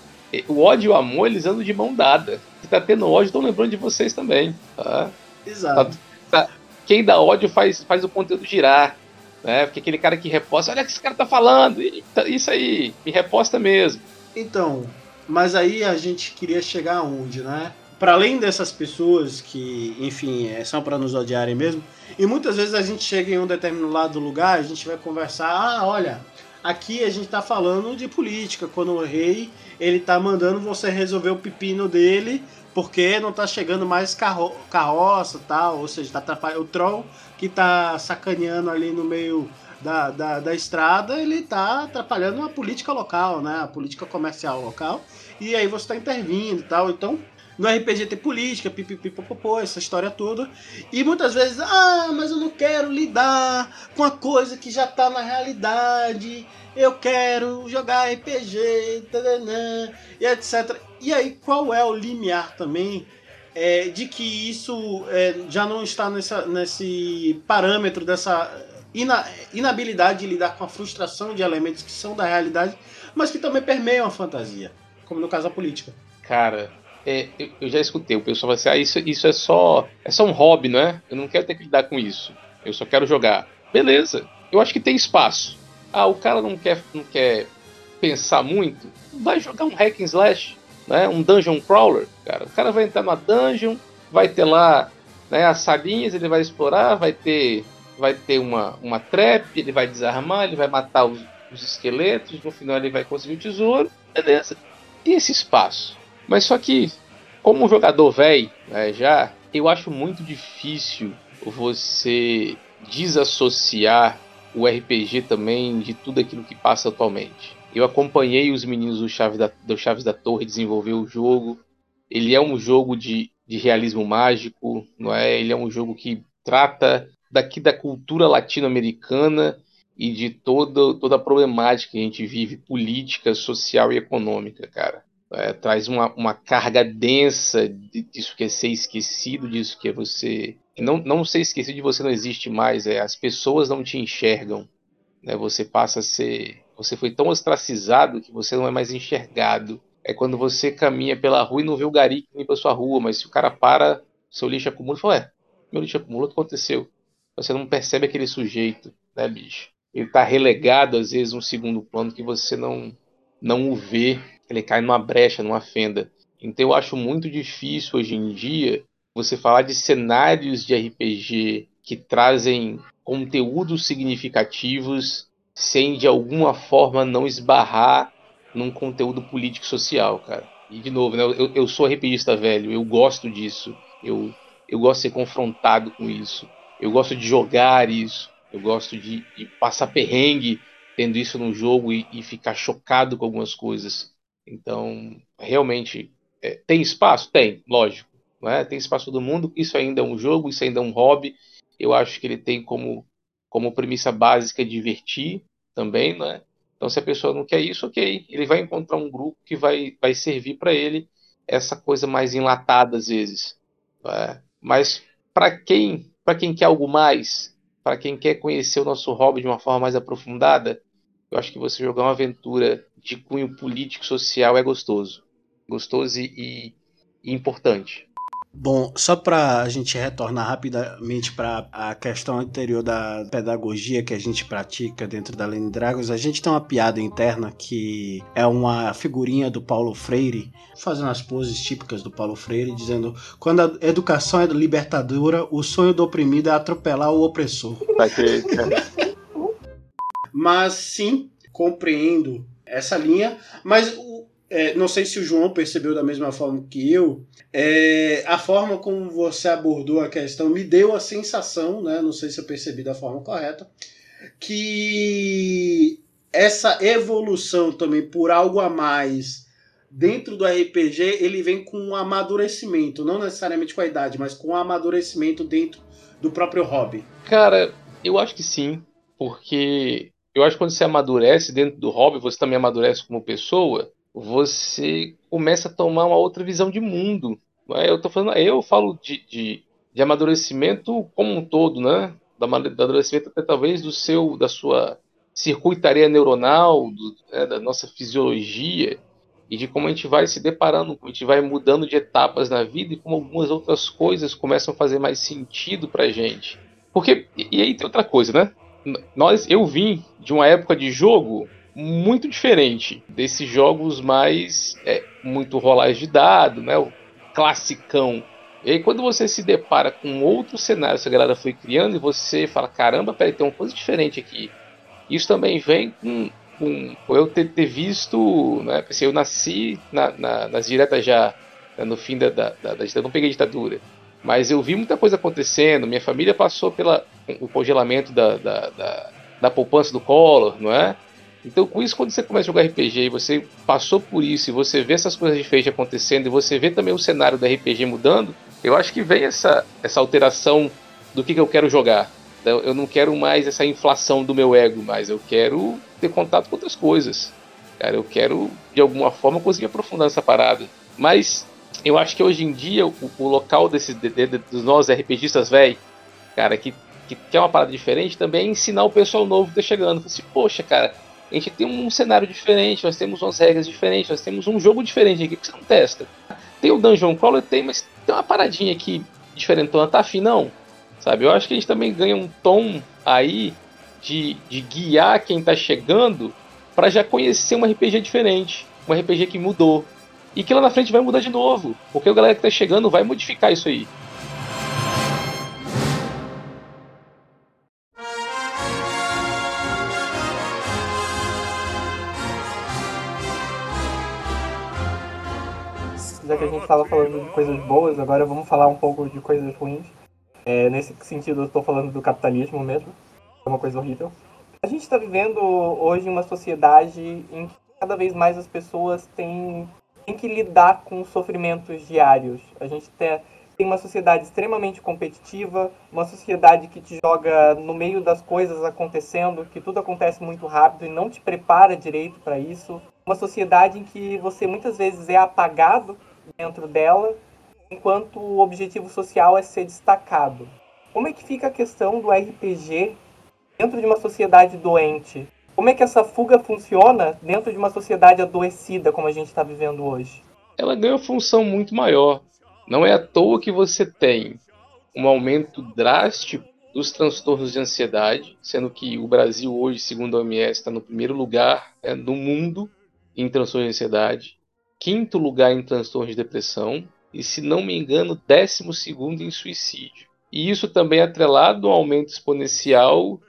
o ódio e o amor, eles andam de mão dada. Se tá tendo ódio, estão lembrando de vocês também. Tá?
Exato.
Tá, tá. Quem dá ódio faz, faz o conteúdo girar. Né? Porque aquele cara que reposta, olha o que esse cara tá falando. Isso aí, me reposta mesmo.
Então, mas aí a gente queria chegar aonde, né? Para além dessas pessoas que, enfim, é, são para nos odiarem mesmo, e muitas vezes a gente chega em um determinado lugar, a gente vai conversar, ah, olha, aqui a gente está falando de política, quando o rei ele tá mandando você resolver o pepino dele porque não tá chegando mais carro carroça tal, ou seja, tá atrapalhando o troll que tá sacaneando ali no meio da, da, da estrada, ele tá atrapalhando a política local, né? A política comercial local e aí você está intervindo e tal. Então, no RPG tem política, pipipipopopô, essa história toda. E muitas vezes, ah, mas eu não quero lidar com a coisa que já está na realidade. Eu quero jogar RPG, tadanã, e etc. E aí, qual é o limiar também é, de que isso é, já não está nessa, nesse parâmetro dessa ina, inabilidade de lidar com a frustração de elementos que são da realidade, mas que também permeiam a fantasia? como no caso da política.
Cara, é, eu, eu, já escutei o pessoal falar assim, ah, isso, isso é só é só um hobby, não é? Eu não quero ter que lidar com isso. Eu só quero jogar. Beleza, eu acho que tem espaço. Ah, o cara não quer, não quer pensar muito, vai jogar um hack and slash, né? Um dungeon crawler, cara. O cara vai entrar numa dungeon, vai ter lá né, as salinhas, ele vai explorar, vai ter vai ter uma, uma trap, ele vai desarmar, ele vai matar os, os esqueletos, no final ele vai conseguir o tesouro, beleza tem esse espaço. Mas só que, como um jogador velho, né, já, eu acho muito difícil você desassociar o RPG também de tudo aquilo que passa atualmente. Eu acompanhei os meninos do Chaves da, do Chaves da Torre desenvolver o jogo. Ele é um jogo de, de realismo mágico, não é? Ele é um jogo que trata daqui da cultura latino-americana e de toda, toda a problemática que a gente vive, política, social e econômica, cara. É, traz uma, uma carga densa disso que é ser esquecido, disso que é você. Não, não ser esquecido de você não existe mais, é as pessoas não te enxergam. Né? Você passa a ser. Você foi tão ostracizado que você não é mais enxergado. É quando você caminha pela rua e não vê o gari que limpa sua rua, mas se o cara para, seu lixo acumula e fala: Ué, meu lixo acumula, o que aconteceu? Você não percebe aquele sujeito, né, bicho? ele está relegado às vezes um segundo plano que você não não o vê, ele cai numa brecha, numa fenda. Então eu acho muito difícil hoje em dia você falar de cenários de RPG que trazem conteúdos significativos sem de alguma forma não esbarrar num conteúdo político social, cara. E de novo, né, eu, eu sou RPGista velho, eu gosto disso, eu, eu gosto de ser confrontado com isso, eu gosto de jogar isso, eu gosto de, de passar perrengue tendo isso no jogo e, e, ficar chocado com algumas coisas. Então, realmente, é, tem espaço? Tem, lógico. Não é? Tem espaço todo mundo. Isso ainda é um jogo, isso ainda é um hobby. Eu acho que ele tem como, como premissa básica divertir também, não é? Então, se a pessoa não quer isso, ok. Ele vai encontrar um grupo que vai, vai servir para ele essa coisa mais enlatada às vezes. É? Mas para quem, para quem quer algo mais, para quem quer conhecer o nosso hobby de uma forma mais aprofundada, eu acho que você jogar uma aventura de cunho político social é gostoso. Gostoso e, e, importante.
Bom, só para a gente retornar rapidamente para a questão anterior da pedagogia que a gente pratica dentro da Lene Dragos, a gente tem uma piada interna que é uma figurinha do Paulo Freire, fazendo as poses típicas do Paulo Freire, dizendo: quando a educação é libertadora, o sonho do oprimido é atropelar o opressor. Mas sim, compreendo essa linha, mas é, não sei se o João percebeu da mesma forma que eu, é, a forma como você abordou a questão me deu a sensação, né, não sei se eu percebi da forma correta, que essa evolução também por algo a mais dentro do RPG, ele vem com um amadurecimento, não necessariamente com a idade, mas com um amadurecimento dentro do próprio hobby.
Cara, eu acho que sim, porque eu acho que quando você amadurece dentro do hobby, você também amadurece como pessoa, você começa a tomar uma outra visão de mundo. Né? Eu tô falando, eu falo de, de, de amadurecimento como um todo, né? Do amadurecimento até talvez do seu, da sua circuitaria neuronal, do, né, da nossa fisiologia e de como a gente vai se deparando, como a gente vai mudando de etapas na vida e como algumas outras coisas começam a fazer mais sentido pra gente. Porque, e aí tem outra coisa, né? Nós, eu vim de uma época de jogo muito diferente desses jogos mais é, muito rolagem de dado, né? O classicão. E aí quando você se depara com outro cenário que a galera foi criando e você fala, caramba, peraí, tem uma coisa diferente aqui. Isso também vem com, com eu ter, ter visto, né? Eu nasci na, na, nas diretas já, né, no fim da, da, da, da não peguei ditadura. Mas eu vi muita coisa acontecendo, minha família passou pelo congelamento da, da, da, da poupança do Collor, não é? Então, com isso, quando você começa a jogar RPG e você passou por isso, e você vê essas coisas diferentes acontecendo, e você vê também o cenário do RPG mudando, eu acho que vem essa, essa alteração do que, que eu quero jogar. Eu não quero mais essa inflação do meu ego, mas eu quero ter contato com outras coisas. Cara, eu quero, de alguma forma, conseguir aprofundar essa parada. Mas eu acho que hoje em dia, o, o local desses, de, de, dos nós RPGistas, velho, cara, que, que quer uma parada diferente, também é ensinar o pessoal novo que tá chegando. Assim, Poxa, cara, a gente tem um cenário diferente, nós temos umas regras diferentes, nós temos um jogo diferente aqui que você não testa. Tem o Dungeon Crawler, tem, mas tem uma paradinha aqui diferentona, tá afim não? Sabe? Eu acho que a gente também ganha um tom aí de, de guiar quem tá chegando para já conhecer um RPG diferente, um RPG que mudou. E que lá na frente vai mudar de novo, porque a galera que tá chegando vai modificar isso aí.
A gente estava falando de coisas boas, agora vamos falar um pouco de coisas ruins. É, nesse sentido, eu estou falando do capitalismo mesmo, é uma coisa horrível. A gente está vivendo hoje uma sociedade em que cada vez mais as pessoas têm, têm que lidar com sofrimentos diários. A gente tem, tem uma sociedade extremamente competitiva, uma sociedade que te joga no meio das coisas acontecendo, que tudo acontece muito rápido e não te prepara direito para isso. Uma sociedade em que você muitas vezes é apagado dentro dela, enquanto o objetivo social é ser destacado. Como é que fica a questão do RPG dentro de uma sociedade doente? Como é que essa fuga funciona dentro de uma sociedade adoecida como a gente está vivendo hoje?
Ela ganha uma função muito maior. Não é à toa que você tem um aumento drástico dos transtornos de ansiedade, sendo que o Brasil hoje, segundo a OMS, está no primeiro lugar é, no mundo em transtornos de ansiedade quinto lugar em transtorno de depressão e, se não me engano, décimo segundo em suicídio. E isso também é atrelado ao aumento exponencial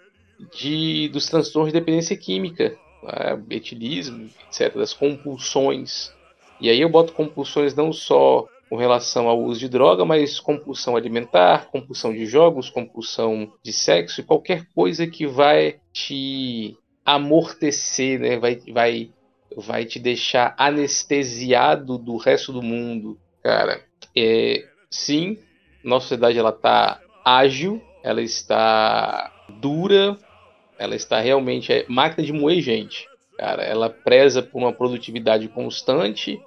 de, dos transtornos de dependência química, né? etilismo, etc., das compulsões. E aí eu boto compulsões não só com relação ao uso de droga, mas compulsão alimentar, compulsão de jogos, compulsão de sexo, qualquer coisa que vai te amortecer, né? vai, vai vai te deixar anestesiado do resto do mundo. Cara, é, sim, nossa sociedade ela tá ágil, ela está dura, ela está realmente é máquina de moer gente. Cara, ela preza por uma produtividade constante,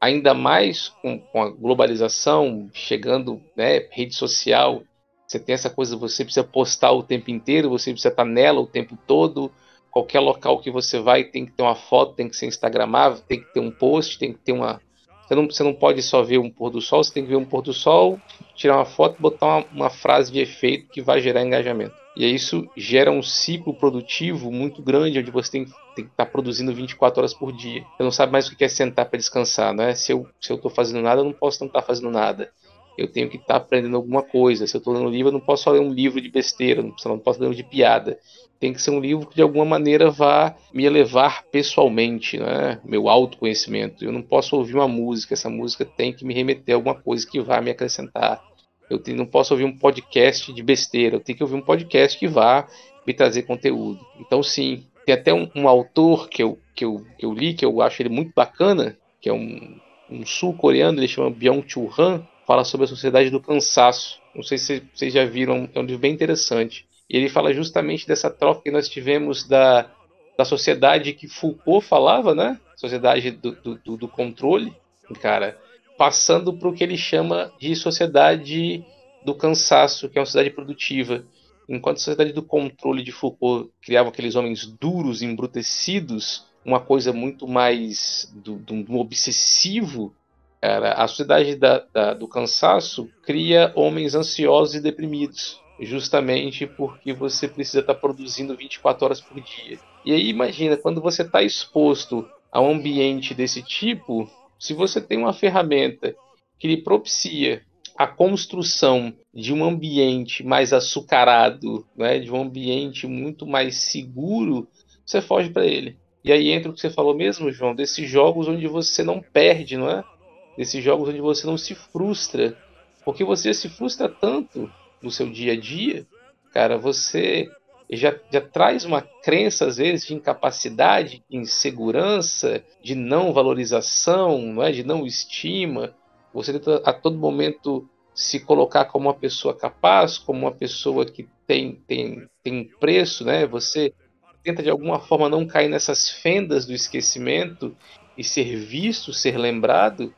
ainda mais com, com a globalização chegando, né, rede social. Você tem essa coisa, você precisa postar o tempo inteiro, você precisa estar nela o tempo todo qualquer local que você vai tem que ter uma foto, tem que ser instagramável, tem que ter um post, tem que ter uma, Você não, você não pode só ver um pôr do sol, você tem que ver um pôr do sol, tirar uma foto, botar uma, uma frase de efeito que vai gerar engajamento. E aí isso gera um ciclo produtivo muito grande, onde você tem, tem que estar tá produzindo 24 horas por dia. Você não sabe mais o que é sentar para descansar, né? Se eu se eu estou fazendo nada, eu não posso não estar tá fazendo nada. Eu tenho que estar tá aprendendo alguma coisa. Se eu estou lendo um livro, eu não posso só ler um livro de besteira, não, posso ler um de piada tem que ser um livro que de alguma maneira vá me elevar pessoalmente, né? meu autoconhecimento. Eu não posso ouvir uma música, essa música tem que me remeter a alguma coisa que vá me acrescentar. Eu não posso ouvir um podcast de besteira, eu tenho que ouvir um podcast que vá me trazer conteúdo. Então, sim, tem até um, um autor que eu, que, eu, que eu li, que eu acho ele muito bacana, que é um, um sul-coreano, ele chama Byung-Chul Han, fala sobre a sociedade do cansaço. Não sei se vocês já viram, é um livro bem interessante. E ele fala justamente dessa troca que nós tivemos da, da sociedade que Foucault falava, né? Sociedade do, do, do controle, cara, passando para o que ele chama de sociedade do cansaço, que é uma sociedade produtiva. Enquanto a sociedade do controle de Foucault criava aqueles homens duros, embrutecidos, uma coisa muito mais do, do, do obsessivo, cara, a sociedade da, da, do cansaço cria homens ansiosos e deprimidos justamente porque você precisa estar tá produzindo 24 horas por dia. E aí imagina, quando você está exposto a um ambiente desse tipo, se você tem uma ferramenta que lhe propicia a construção de um ambiente mais açucarado, né, de um ambiente muito mais seguro, você foge para ele. E aí entra o que você falou mesmo, João, desses jogos onde você não perde, não é? Desses jogos onde você não se frustra. Porque você se frustra tanto no seu dia a dia, cara, você já, já traz uma crença, às vezes, de incapacidade, de insegurança, de não valorização, não é? de não estima. Você tenta a todo momento se colocar como uma pessoa capaz, como uma pessoa que tem, tem, tem preço, né? Você tenta de alguma forma não cair nessas fendas do esquecimento e ser visto, ser lembrado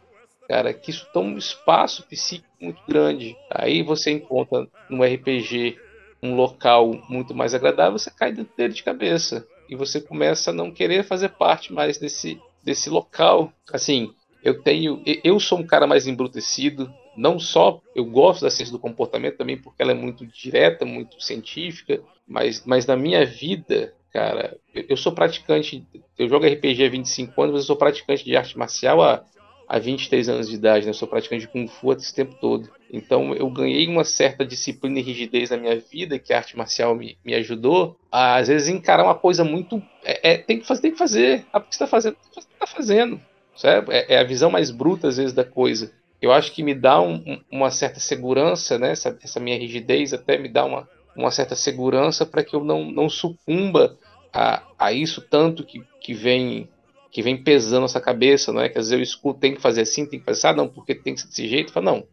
cara, que isso toma um espaço psíquico muito grande. Aí você encontra no RPG um local muito mais agradável, você cai dentro dele de cabeça. E você começa a não querer fazer parte mais desse, desse local. Assim, eu tenho. Eu sou um cara mais embrutecido. Não só eu gosto da ciência do comportamento também, porque ela é muito direta, muito científica, mas, mas na minha vida, cara, eu sou praticante. Eu jogo RPG há 25 anos, mas eu sou praticante de arte marcial há há 23 anos de idade, né? Eu sou praticante de Kung Fu esse tempo todo. Então eu ganhei uma certa disciplina e rigidez na minha vida, que a arte marcial me, me ajudou a, às vezes, encarar uma coisa muito. É, é tem, que fazer, tem que fazer. Ah, porque você está fazendo? Você está fazendo. É, é, a visão mais bruta, às vezes, da coisa. Eu acho que me dá um, uma certa segurança, né? Essa, essa, minha rigidez até me dá uma, uma certa segurança para que eu não, não sucumba a, a isso tanto que, que vem que vem pesando essa cabeça, não é? Que às vezes eu escuto, tem que fazer assim, tem que fazer assim, ah, não, porque tem que ser desse jeito. Fala, não,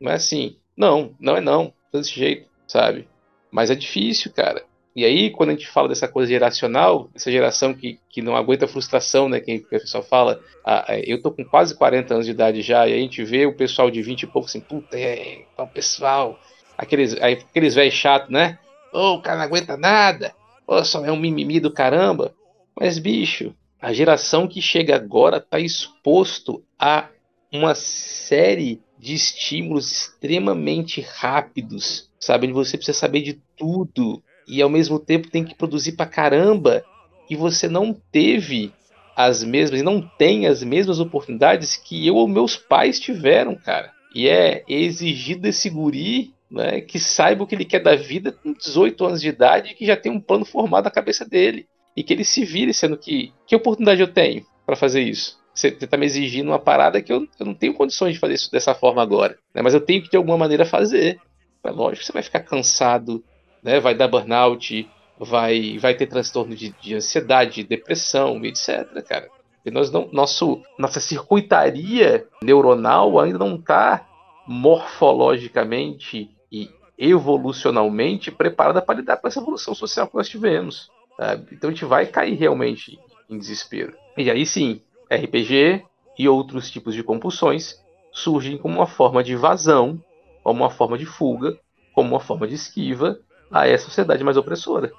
não é assim. Não, não é não, desse jeito, sabe? Mas é difícil, cara. E aí, quando a gente fala dessa coisa geracional, essa geração que, que não aguenta frustração, né? Que, a pessoa fala, ah, é, eu tô com quase 40 anos de idade já, e a gente vê o pessoal de 20 e pouco assim, puta, é, o pessoal, aqueles, aqueles velhos chatos, né? Ô, oh, o cara não aguenta nada, ô, oh, só é um mimimi do caramba. Mas, bicho, a geração que chega agora está exposto a uma série de estímulos extremamente rápidos, sabe? Você precisa saber de tudo e ao mesmo tempo tem que produzir pra caramba e você não teve as mesmas, não tem as mesmas oportunidades que eu ou meus pais tiveram, cara. E é exigido desse guri né, que saiba o que ele quer da vida com 18 anos de idade e que já tem um plano formado na cabeça dele e que ele se vire, sendo que que oportunidade eu tenho para fazer isso? Você está me exigindo uma parada que eu, eu, não tenho condições de fazer isso dessa forma agora, né? mas eu tenho que de alguma maneira fazer. É lógico que você vai ficar cansado, né? vai dar burnout, vai, vai ter transtorno de, de ansiedade, de depressão, etc, cara. E nós não, nosso, nossa circuitaria neuronal ainda não está morfologicamente e evolucionalmente preparada para lidar com essa evolução social que nós tivemos. Sabe? Então a gente vai cair realmente em desespero. E aí sim, RPG e outros tipos de compulsões surgem como uma forma de evasão, como uma forma de fuga, como uma forma de esquiva a essa sociedade mais opressora.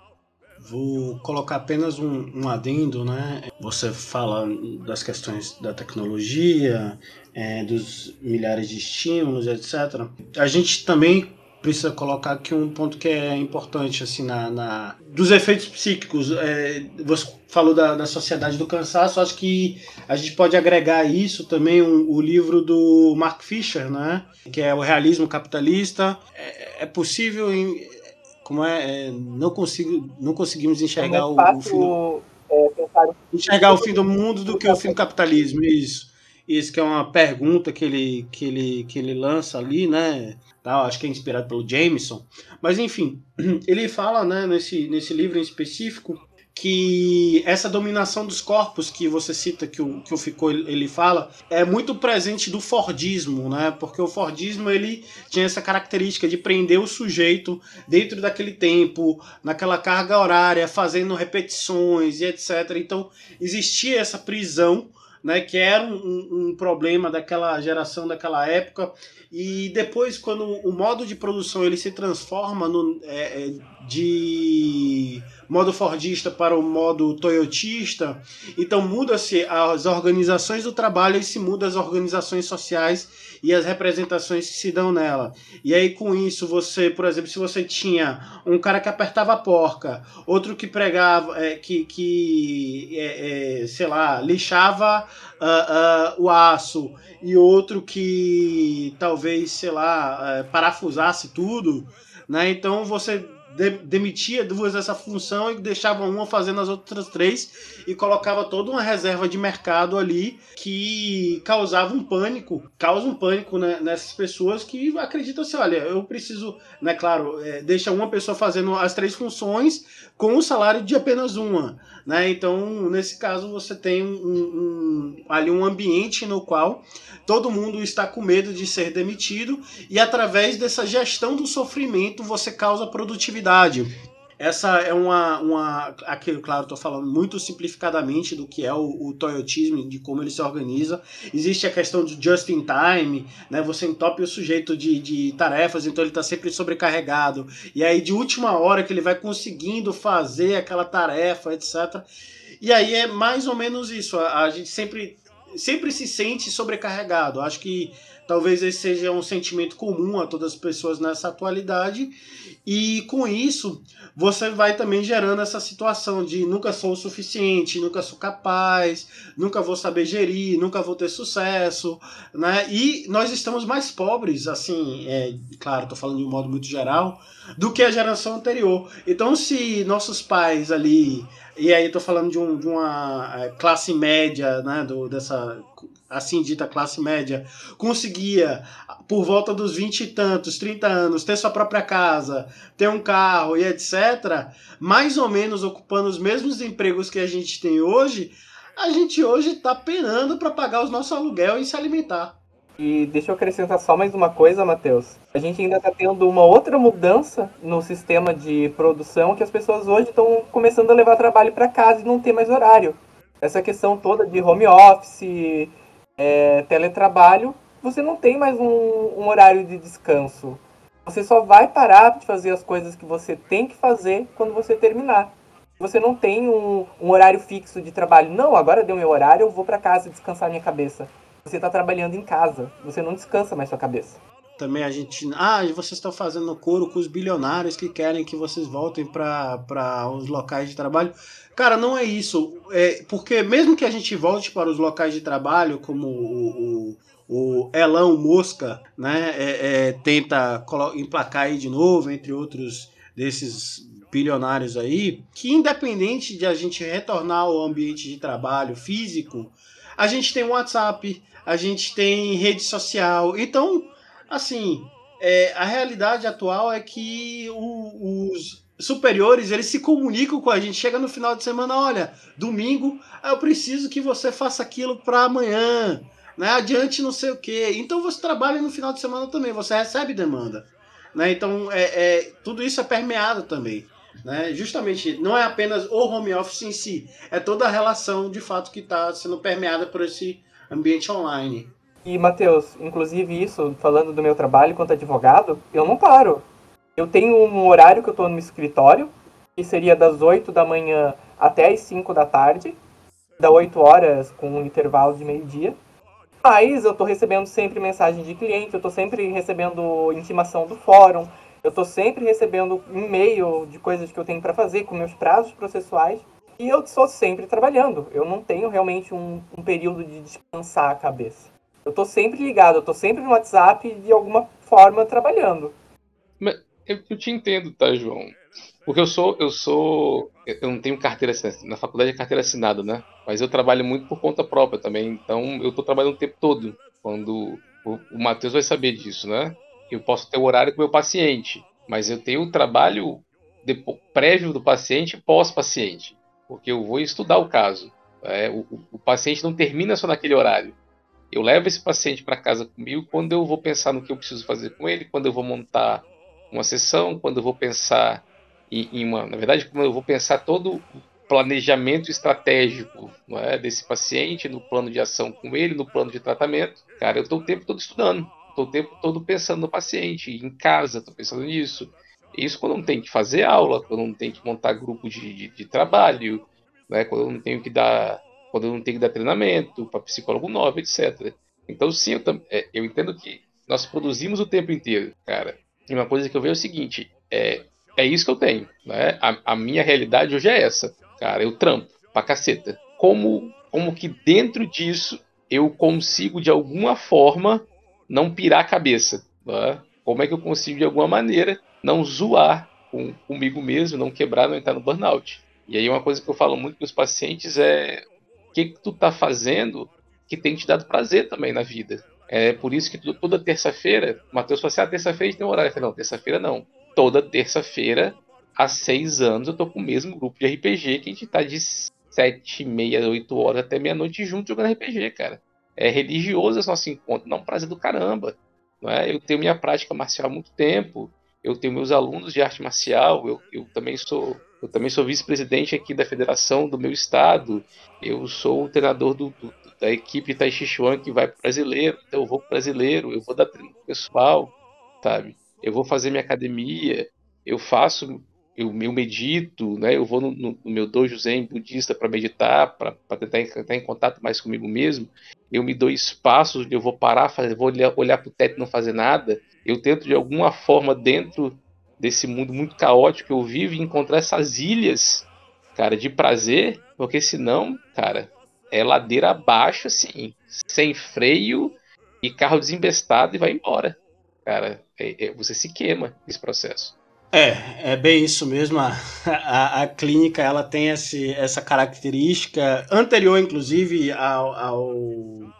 Vou colocar apenas um, um adendo, né? Você fala das questões da tecnologia, é, dos milhares de estímulos, etc. A gente também precisa colocar aqui um ponto que é importante assim na, na dos efeitos psíquicos. É, você falou da, da sociedade do cansaço acho que a gente pode agregar isso também um, o livro do Mark Fisher né que é o realismo capitalista. É, é possível em, como é, é, não consigo não conseguimos enxergar é
o,
o, fim do,
é,
enxergar o fim do mundo do que o fim do capitalismo isso isso que é uma pergunta que ele, que ele, que ele lança ali, né? Tá, acho que é inspirado pelo Jameson. Mas enfim, [CLEARS THROAT] ele fala né, nesse, nesse livro em específico que essa dominação dos corpos que você cita, que o, que o Foucault ele fala, é muito presente do Fordismo, né? Porque o Fordismo ele tinha essa característica de prender o sujeito dentro daquele tempo, naquela carga horária, fazendo repetições e etc. Então existia essa prisão né, que era um, um, problema daquela geração, daquela época. E depois, quando o modo de produção ele se transforma no, é, é de modo fordista para o modo toyotista, então muda-se as organizações do trabalho e se muda as organizações sociais e as representações que se dão nela. E aí com isso você, por exemplo, se você tinha um cara que apertava a porca, outro que pregava, é, que, que é, é, sei lá, lixava uh, uh, o aço e outro que talvez, sei lá, uh, parafusasse tudo, né? Então você de, demitia duas dessa função e deixava uma fazendo as outras três e colocava toda uma reserva de mercado ali que causava um pânico, causa um pânico né, nessas pessoas que acreditam assim, olha, eu preciso, né, claro, é, deixa uma pessoa fazendo as três funções com o salário de apenas uma, né? Então, nesse caso, você tem um, um, ali um ambiente no qual todo mundo está com medo de ser demitido e através dessa gestão do sofrimento você causa produtividade. Essa é uma. uma aqui, claro, estou falando muito simplificadamente do que é o, o Toyotismo, de como ele se organiza. Existe a questão do just in time, né? Você entope o sujeito de, de tarefas, então ele está sempre sobrecarregado. E aí, de última hora, que ele vai conseguindo fazer aquela tarefa, etc. E aí é mais ou menos isso. A gente sempre, sempre se sente sobrecarregado. Acho que talvez esse seja um sentimento comum a todas as pessoas nessa atualidade. E com isso, você vai também gerando essa situação de nunca sou o suficiente, nunca sou capaz, nunca vou saber gerir, nunca vou ter sucesso, né? E nós estamos mais pobres, assim, é, claro, estou falando de um modo muito geral, do que a geração anterior. Então, se nossos pais ali, e aí estou falando de, um, de uma é, classe média, né, do, dessa assim dita classe média, conseguia, por volta dos 20 e tantos, 30 anos, ter sua própria casa, ter um carro e etc., mais ou menos ocupando os mesmos empregos que a gente tem hoje, a gente hoje está penando para pagar os nossos aluguel e se alimentar.
E deixa eu acrescentar só mais uma coisa, Matheus. A gente ainda está tendo uma outra mudança no sistema de produção que as pessoas hoje estão começando a levar trabalho para casa e não ter mais horário. Essa questão toda de home office, é, teletrabalho, você não tem mais um, um horário de descanso. Você só vai parar de fazer as coisas que você tem que fazer quando você terminar. Você não tem um, um horário fixo de trabalho. Não, agora deu meu horário, eu vou para casa descansar minha cabeça. Você está trabalhando em casa, você não descansa mais sua cabeça.
Também a gente. Ah, vocês estão fazendo coro com os bilionários que querem que vocês voltem para os locais de trabalho. Cara, não é isso. É, porque mesmo que a gente volte para os locais de trabalho, como o, o, o Elão Mosca né, é, é, tenta emplacar aí de novo, entre outros desses bilionários aí, que independente de a gente retornar ao ambiente de trabalho físico, a gente tem WhatsApp, a gente tem rede social. Então, assim, é, a realidade atual é que o, os, superiores, eles se comunicam com a gente. Chega no final de semana, olha, domingo, eu preciso que você faça aquilo para amanhã, né? Adiante não sei o quê. Então você trabalha no final de semana também, você recebe demanda, né? Então é, é tudo isso é permeado também. Né? Justamente, não é apenas o home office em si, é toda a relação de fato que está sendo permeada por esse ambiente online.
E, Matheus, inclusive isso, falando do meu trabalho enquanto advogado, eu não paro eu tenho um horário que eu estou no escritório, que seria das 8 da manhã até as 5 da tarde, da 8 horas com um intervalo de meio-dia. Mas eu estou recebendo sempre mensagem de cliente, eu estou sempre recebendo intimação do fórum, eu estou sempre recebendo e-mail de coisas que eu tenho para fazer com meus prazos processuais e eu estou sempre trabalhando. Eu não tenho realmente um, um período de descansar a cabeça. Eu estou sempre ligado, eu estou sempre no WhatsApp de alguma forma trabalhando.
Mas eu, eu te entendo, tá, João? Porque eu sou, eu sou, eu não tenho carteira assinada, na faculdade é carteira assinada, né? Mas eu trabalho muito por conta própria também, então eu estou trabalhando o tempo todo. Quando o, o Matheus vai saber disso, né? Eu posso ter o horário com o meu paciente, mas eu tenho o trabalho prévio do paciente e pós-paciente, porque eu vou estudar o caso. É, o, o, paciente não termina só naquele horário. Eu levo esse paciente para casa comigo quando eu vou pensar no que eu preciso fazer com ele, quando eu vou montar uma sessão, quando eu vou pensar em, em uma, na verdade, quando eu vou pensar todo o planejamento estratégico é, desse paciente, no plano de ação com ele, no plano de tratamento. Cara, eu estou o tempo todo estudando, estou o tempo todo pensando no paciente, em casa, estou pensando nisso. Isso quando eu não tenho que fazer aula, quando eu não tenho que montar grupo de, de, de trabalho, né, quando eu não tenho que dar quando eu não tenho que dar treinamento para psicólogo novo, etc. Então, sim, eu, é, eu, entendo que nós produzimos o tempo inteiro, cara. E uma coisa que eu vejo é o seguinte: é, é isso que eu tenho. Né? A, a minha realidade hoje é essa. Cara, eu trampo pra caceta. Como, como que dentro disso eu consigo, de alguma forma, não pirar a cabeça? Né? Como é que eu consigo, de alguma maneira, não zoar com, comigo mesmo, não quebrar, não entrar no burnout? E aí uma coisa que eu falo muito com os pacientes é o que, que tu tá fazendo que tem te dado prazer também na vida. É por isso que toda terça-feira, Matheus falou assim, ah, terça-feira tem horário. Eu falei, não, terça-feira não. Toda terça-feira, há seis anos, eu tô com o mesmo grupo de RPG que a gente tá de sete, meia, oito horas até meia-noite junto jogando RPG, cara. É religioso esse nosso encontro, não prazer do caramba. Não é? Eu tenho minha prática marcial há muito tempo, eu tenho meus alunos de arte marcial, eu, eu também sou eu também sou vice-presidente aqui da federação do meu estado. Eu sou o treinador do, do, da equipe Tai Chi Chuan que vai pro brasileiro. Então eu vou pro brasileiro, eu vou dar treino pessoal, sabe? Eu vou fazer minha academia, eu faço, eu, eu medito, né? Eu vou no, no, meu dojo zen budista para meditar, para tentar entrar em contato mais comigo mesmo. Eu me dou espaços, eu vou parar, fazer, vou olhar, olhar pro teto e não fazer nada. Eu tento de alguma forma dentro desse mundo muito caótico que eu vivo encontrar essas ilhas, cara, de prazer, porque senão, cara, é ladeira abaixo, assim, sem freio e carro desembestado e vai embora. Cara, é, é, você se queima nesse processo.
É, é bem isso mesmo. A, a, a clínica ela tem esse, essa característica anterior, inclusive, ao, ao,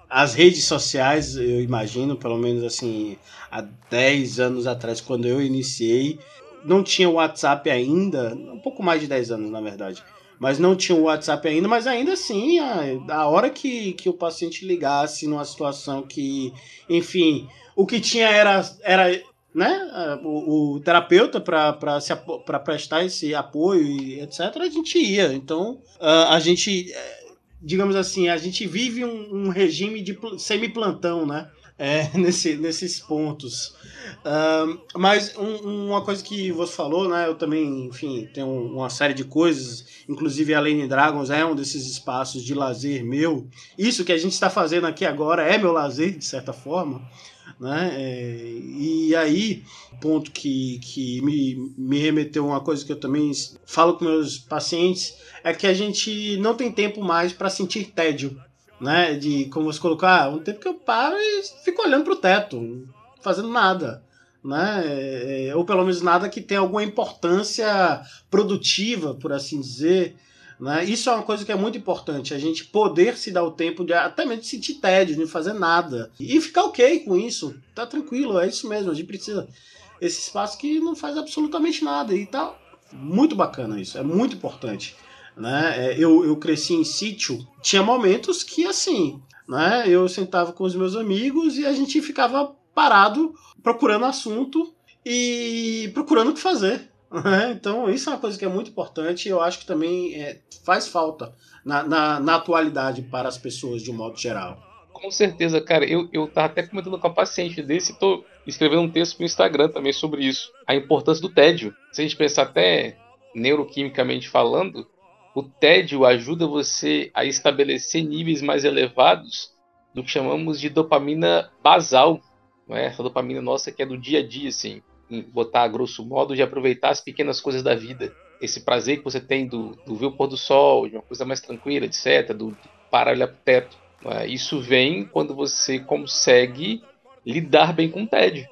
às redes sociais, eu imagino, pelo menos assim, há 10 anos atrás, quando eu iniciei, não tinha o WhatsApp ainda, um pouco mais de 10 anos, na verdade. Mas não tinha o WhatsApp ainda, mas ainda assim, a, a hora que, que o paciente ligasse numa situação que, enfim, o que tinha era, era né, o, o terapeuta para prestar esse apoio e etc., a gente ia. Então, a, gente, é, digamos assim, a gente vive um, um regime de semi-plantão, né? É, [LAUGHS] nesse, nesses pontos. Uh, mas um, uma coisa que você falou, né? Eu também, enfim, tenho uma série de coisas, inclusive a Lane Dragons é um desses espaços de lazer meu. Isso que a gente está fazendo aqui agora é meu lazer, de certa forma. Né? É, e aí, ponto que, que me, me remeteu a uma coisa que eu também falo com meus pacientes é que a gente não tem tempo mais para sentir tédio. Né? De como você colocou, ah, um tempo que eu paro e fico olhando para o teto fazendo nada. Né? É, é, ou pelo menos nada que tenha alguma importância produtiva, por assim dizer. Né? Isso é uma coisa que é muito importante, a gente poder se dar o tempo de até mesmo sentir tédio, de não fazer nada. E ficar ok com isso, tá tranquilo, é isso mesmo, a gente precisa. Esse espaço que não faz absolutamente nada. E tá muito bacana isso, é muito importante. Né? É, eu, eu cresci em sítio, tinha momentos que assim, né? Eu sentava com os meus amigos e a gente ficava parado procurando assunto e procurando o que fazer. Né? Então, isso é uma coisa que é muito importante e eu acho que também é, faz falta na, na, na, atualidade para as pessoas de um modo geral.
Com certeza, cara. Eu, eu tava até comentando com a paciente desse, tô escrevendo um texto no Instagram também sobre isso. A importância do tédio. Se a gente pensar até neuroquimicamente falando, o tédio ajuda você a estabelecer níveis mais elevados do que chamamos de dopamina basal, é? Essa dopamina nossa que é do dia a dia, assim, botar a grosso modo de aproveitar as pequenas coisas da vida. Esse prazer que você tem do, do ver o pôr do sol, de uma coisa mais tranquila, etc., do, do parar olhar pro teto. É? Isso vem quando você consegue lidar bem com o tédio,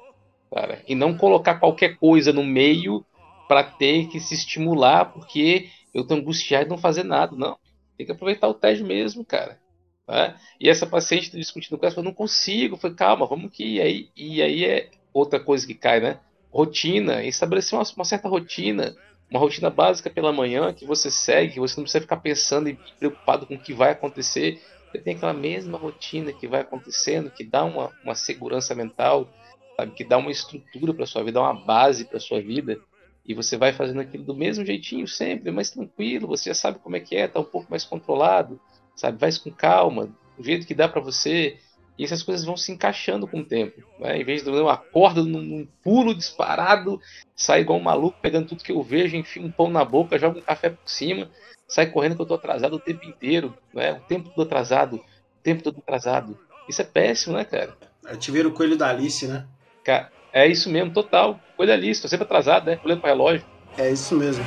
cara, e não colocar qualquer coisa no meio para ter que se estimular, porque eu tô angustiado de não fazer nada. Não, tem que aproveitar o tédio mesmo, cara. Né? E essa paciente discutindo com ela, falou, não consigo. foi calma, vamos que. E aí, e aí é outra coisa que cai, né? Rotina, estabelecer uma, uma, certa rotina, uma rotina básica pela manhã que você segue, você não precisa ficar pensando e preocupado com o que vai acontecer. Você tem aquela mesma rotina que vai acontecendo, que dá uma, uma segurança mental, sabe? que dá uma estrutura para sua vida, dá uma base para sua vida e você vai fazendo aquilo do mesmo jeitinho sempre, mais tranquilo, você já sabe como é que é, tá um pouco mais controlado, sabe? Vai com calma, do jeito que dá para você, e essas coisas vão se encaixando com o tempo, né? Em vez de eu acordo num, num pulo disparado, sai igual um maluco pegando tudo que eu vejo, enfio um pão na boca, jogo um café por cima, sai correndo que eu tô atrasado o tempo inteiro, né? O tempo todo atrasado, o tempo todo atrasado. Isso é péssimo, né, cara?
É te ver o coelho da Alice, né?
Cara, é isso mesmo, total. Olha ali, estou sempre atrasado, né? Olhando para o relógio.
É isso mesmo.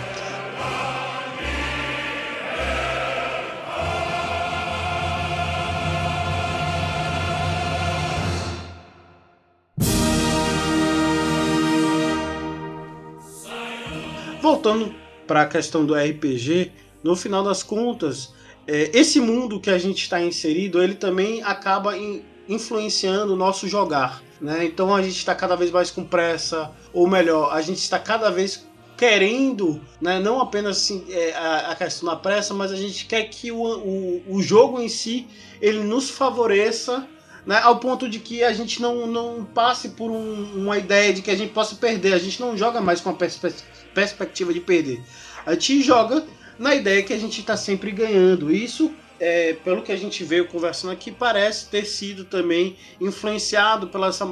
Voltando para a questão do RPG, no final das contas, é, esse mundo que a gente está inserido, ele também acaba in, influenciando o nosso jogar. Né? Então a gente está cada vez mais com pressa, ou melhor, a gente está cada vez querendo, né, não apenas assim, é, a, a, questão da pressa, mas a gente quer que o, o, o jogo em si ele nos favoreça né, ao ponto de que a gente não, não passe por um, uma ideia de que a gente possa perder. A gente não joga mais com a perspe perspectiva de perder. A gente joga na ideia que a gente está sempre ganhando. Isso é, pelo que a gente veio conversando aqui, parece ter sido também influenciado pela essa,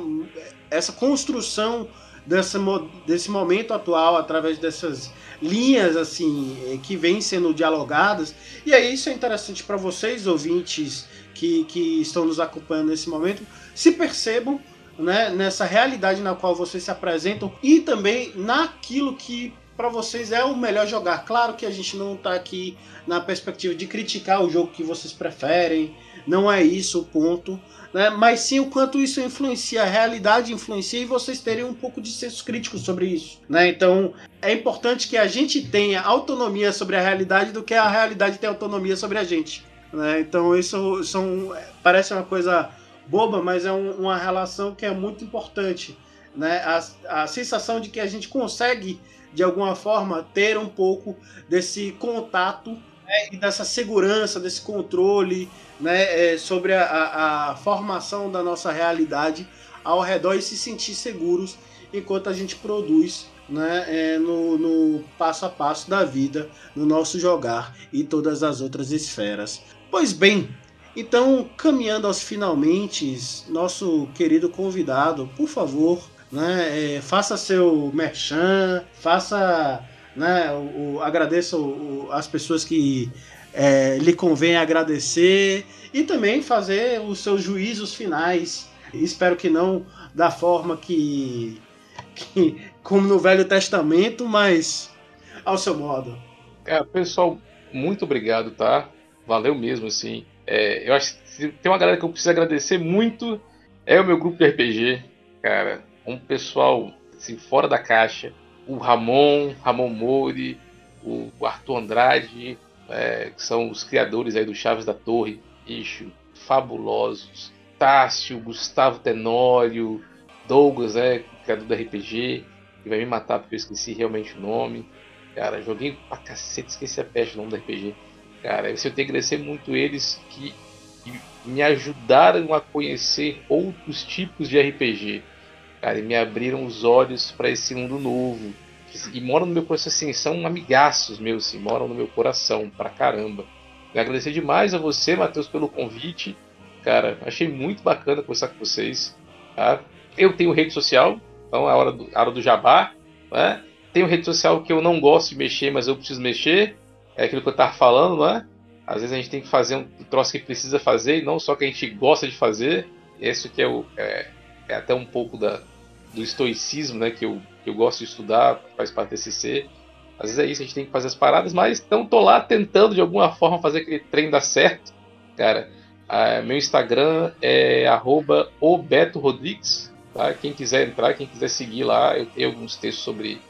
essa construção dessa, desse momento atual através dessas linhas assim que vêm sendo dialogadas. E aí isso é interessante para vocês, ouvintes que, que estão nos acompanhando nesse momento, se percebam né, nessa realidade na qual vocês se apresentam e também naquilo que para vocês é o melhor jogar. Claro que a gente não está aqui na perspectiva de criticar o jogo que vocês preferem, não é isso o ponto, né? mas sim o quanto isso influencia, a realidade influencia e vocês terem um pouco de senso crítico sobre isso. Né? Então é importante que a gente tenha autonomia sobre a realidade do que a realidade tenha autonomia sobre a gente. Né? Então isso são, parece uma coisa boba, mas é um, uma relação que é muito importante. Né? A, a sensação de que a gente consegue de alguma forma ter um pouco desse contato né, e dessa segurança, desse controle né, é, sobre a, a, formação da nossa realidade ao redor e se sentir seguros enquanto a gente produz né, é, no, no passo a passo da vida, no nosso jogar e todas as outras esferas. Pois bem, então caminhando aos finalmente, nosso querido convidado, por favor, né? É, faça seu merchan, faça, né? O, o agradeça o, as pessoas que é, lhe convém agradecer e também fazer os seus juízos finais. Espero que não da forma que, que como no Velho Testamento, mas ao seu modo.
É, pessoal, muito obrigado, tá? Valeu mesmo, assim. É, eu acho que tem uma galera que eu preciso agradecer muito é o meu grupo de RPG, cara um pessoal assim, fora da caixa. O Ramon, Ramon Mouri, o Arthur Andrade, é, que são os criadores aí do Chaves da Torre, bicho, fabulosos. Tássio, Gustavo Tenório, Douglas, né, criador do RPG, que vai me matar porque eu esqueci realmente o nome. Cara, joguei pra cacete, esqueci a peste do nome do RPG. Cara, eu tenho que agradecer muito eles que, me ajudaram a conhecer outros tipos de RPG cara, e me abriram os olhos para esse mundo novo. E moram no meu coração, assim, são amigaços meus, assim, moram no meu coração, pra caramba. Me agradecer demais a você, Matheus, pelo convite. Cara, achei muito bacana conversar com vocês. Tá? Eu tenho rede social, então é a hora do, a hora do jabá. Né? Tem rede social que eu não gosto de mexer, mas eu preciso mexer. É aquilo que eu tava falando, não é? Às vezes a gente tem que fazer um troço que precisa fazer e não só que a gente gosta de fazer. Esse que é, o, é, é até um pouco da, do estoicismo, né? Que eu, que eu gosto de estudar, faz parte desse ser. Às vezes é isso, a gente tem que fazer as paradas, mas então tô lá tentando de alguma forma fazer aquele trem dar certo. Cara, meu Instagram é @oBetoRodrigues, tá? Quem quiser entrar, quem quiser seguir lá, eu tenho alguns textos sobre,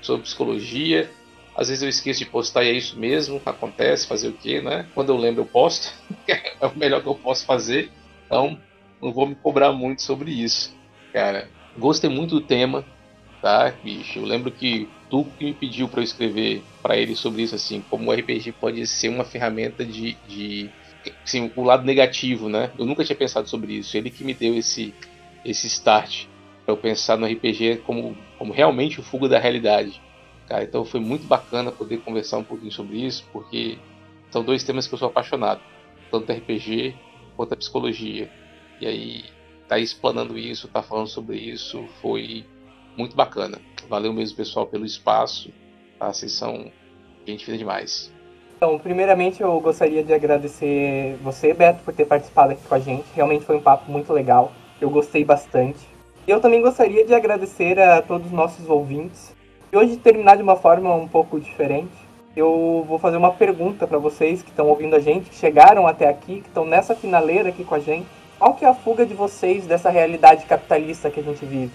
sobre psicologia. Às vezes eu esqueço de postar e é isso mesmo, acontece, fazer o quê, né? Quando eu lembro eu posto, [LAUGHS] é o melhor que eu posso fazer. Então, não vou me cobrar muito sobre isso. Cara, gostei muito do tema, tá, bicho? Eu lembro que tu que me pediu para eu escrever para ele sobre isso, assim, como o RPG pode ser uma ferramenta de, de assim, o lado negativo, né? Eu nunca tinha pensado sobre isso. Ele que me deu esse, esse start para eu pensar no RPG como, como realmente o fuga da realidade. Cara, então foi muito bacana poder conversar um pouquinho sobre isso, porque são dois temas que eu sou apaixonado, tanto RPG quanto a psicologia. E aí, tá explanando isso, tá falando sobre isso, foi muito bacana. Valeu mesmo, pessoal, pelo espaço. Tá? Vocês são gente fina demais.
Então, primeiramente eu gostaria de agradecer você, Beto, por ter participado aqui com a gente. Realmente foi um papo muito legal. Eu gostei bastante. Eu também gostaria de agradecer a todos os nossos ouvintes. E hoje terminar de uma forma um pouco diferente. Eu vou fazer uma pergunta para vocês que estão ouvindo a gente, que chegaram até aqui, que estão nessa finaleira aqui com a gente. Qual que é a fuga de vocês dessa realidade capitalista que a gente vive?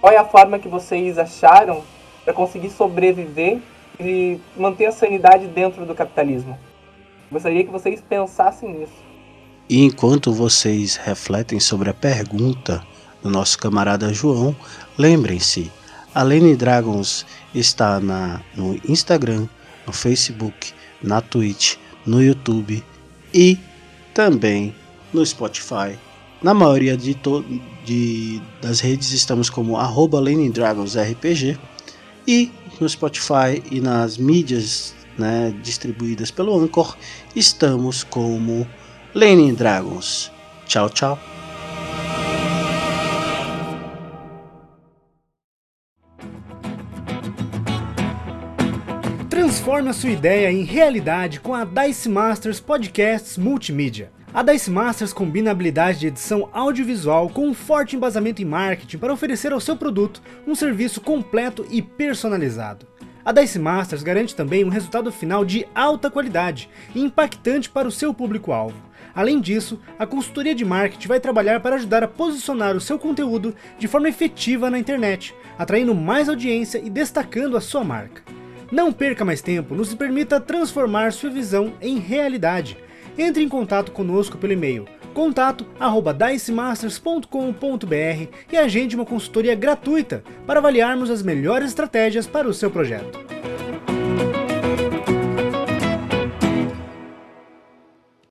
Qual é a forma que vocês acharam para conseguir sobreviver e manter a sanidade dentro do capitalismo? Gostaria que vocês pensassem nisso.
E enquanto vocês refletem sobre a pergunta do nosso camarada João, lembrem-se, a Lene Dragons está na, no Instagram, no Facebook, na Twitch, no YouTube e também no Spotify na maioria de, de das redes estamos como arroba RPG e no Spotify e nas mídias né, distribuídas pelo Anchor estamos como Lenin Dragons. Tchau, tchau.
Transforme a sua ideia em realidade com a Dice Masters Podcasts Multimídia. A Dice Masters combina a habilidade de edição audiovisual com um forte embasamento em marketing para oferecer ao seu produto um serviço completo e personalizado. A Dice Masters garante também um resultado final de alta qualidade e impactante para o seu público-alvo. Além disso, a consultoria de marketing vai trabalhar para ajudar a posicionar o seu conteúdo de forma efetiva na internet, atraindo mais audiência e destacando a sua marca. Não perca mais tempo, nos permita transformar sua visão em realidade entre em contato conosco pelo e-mail contato@dicemasters.com.br e agende uma consultoria gratuita para avaliarmos as melhores estratégias para o seu projeto.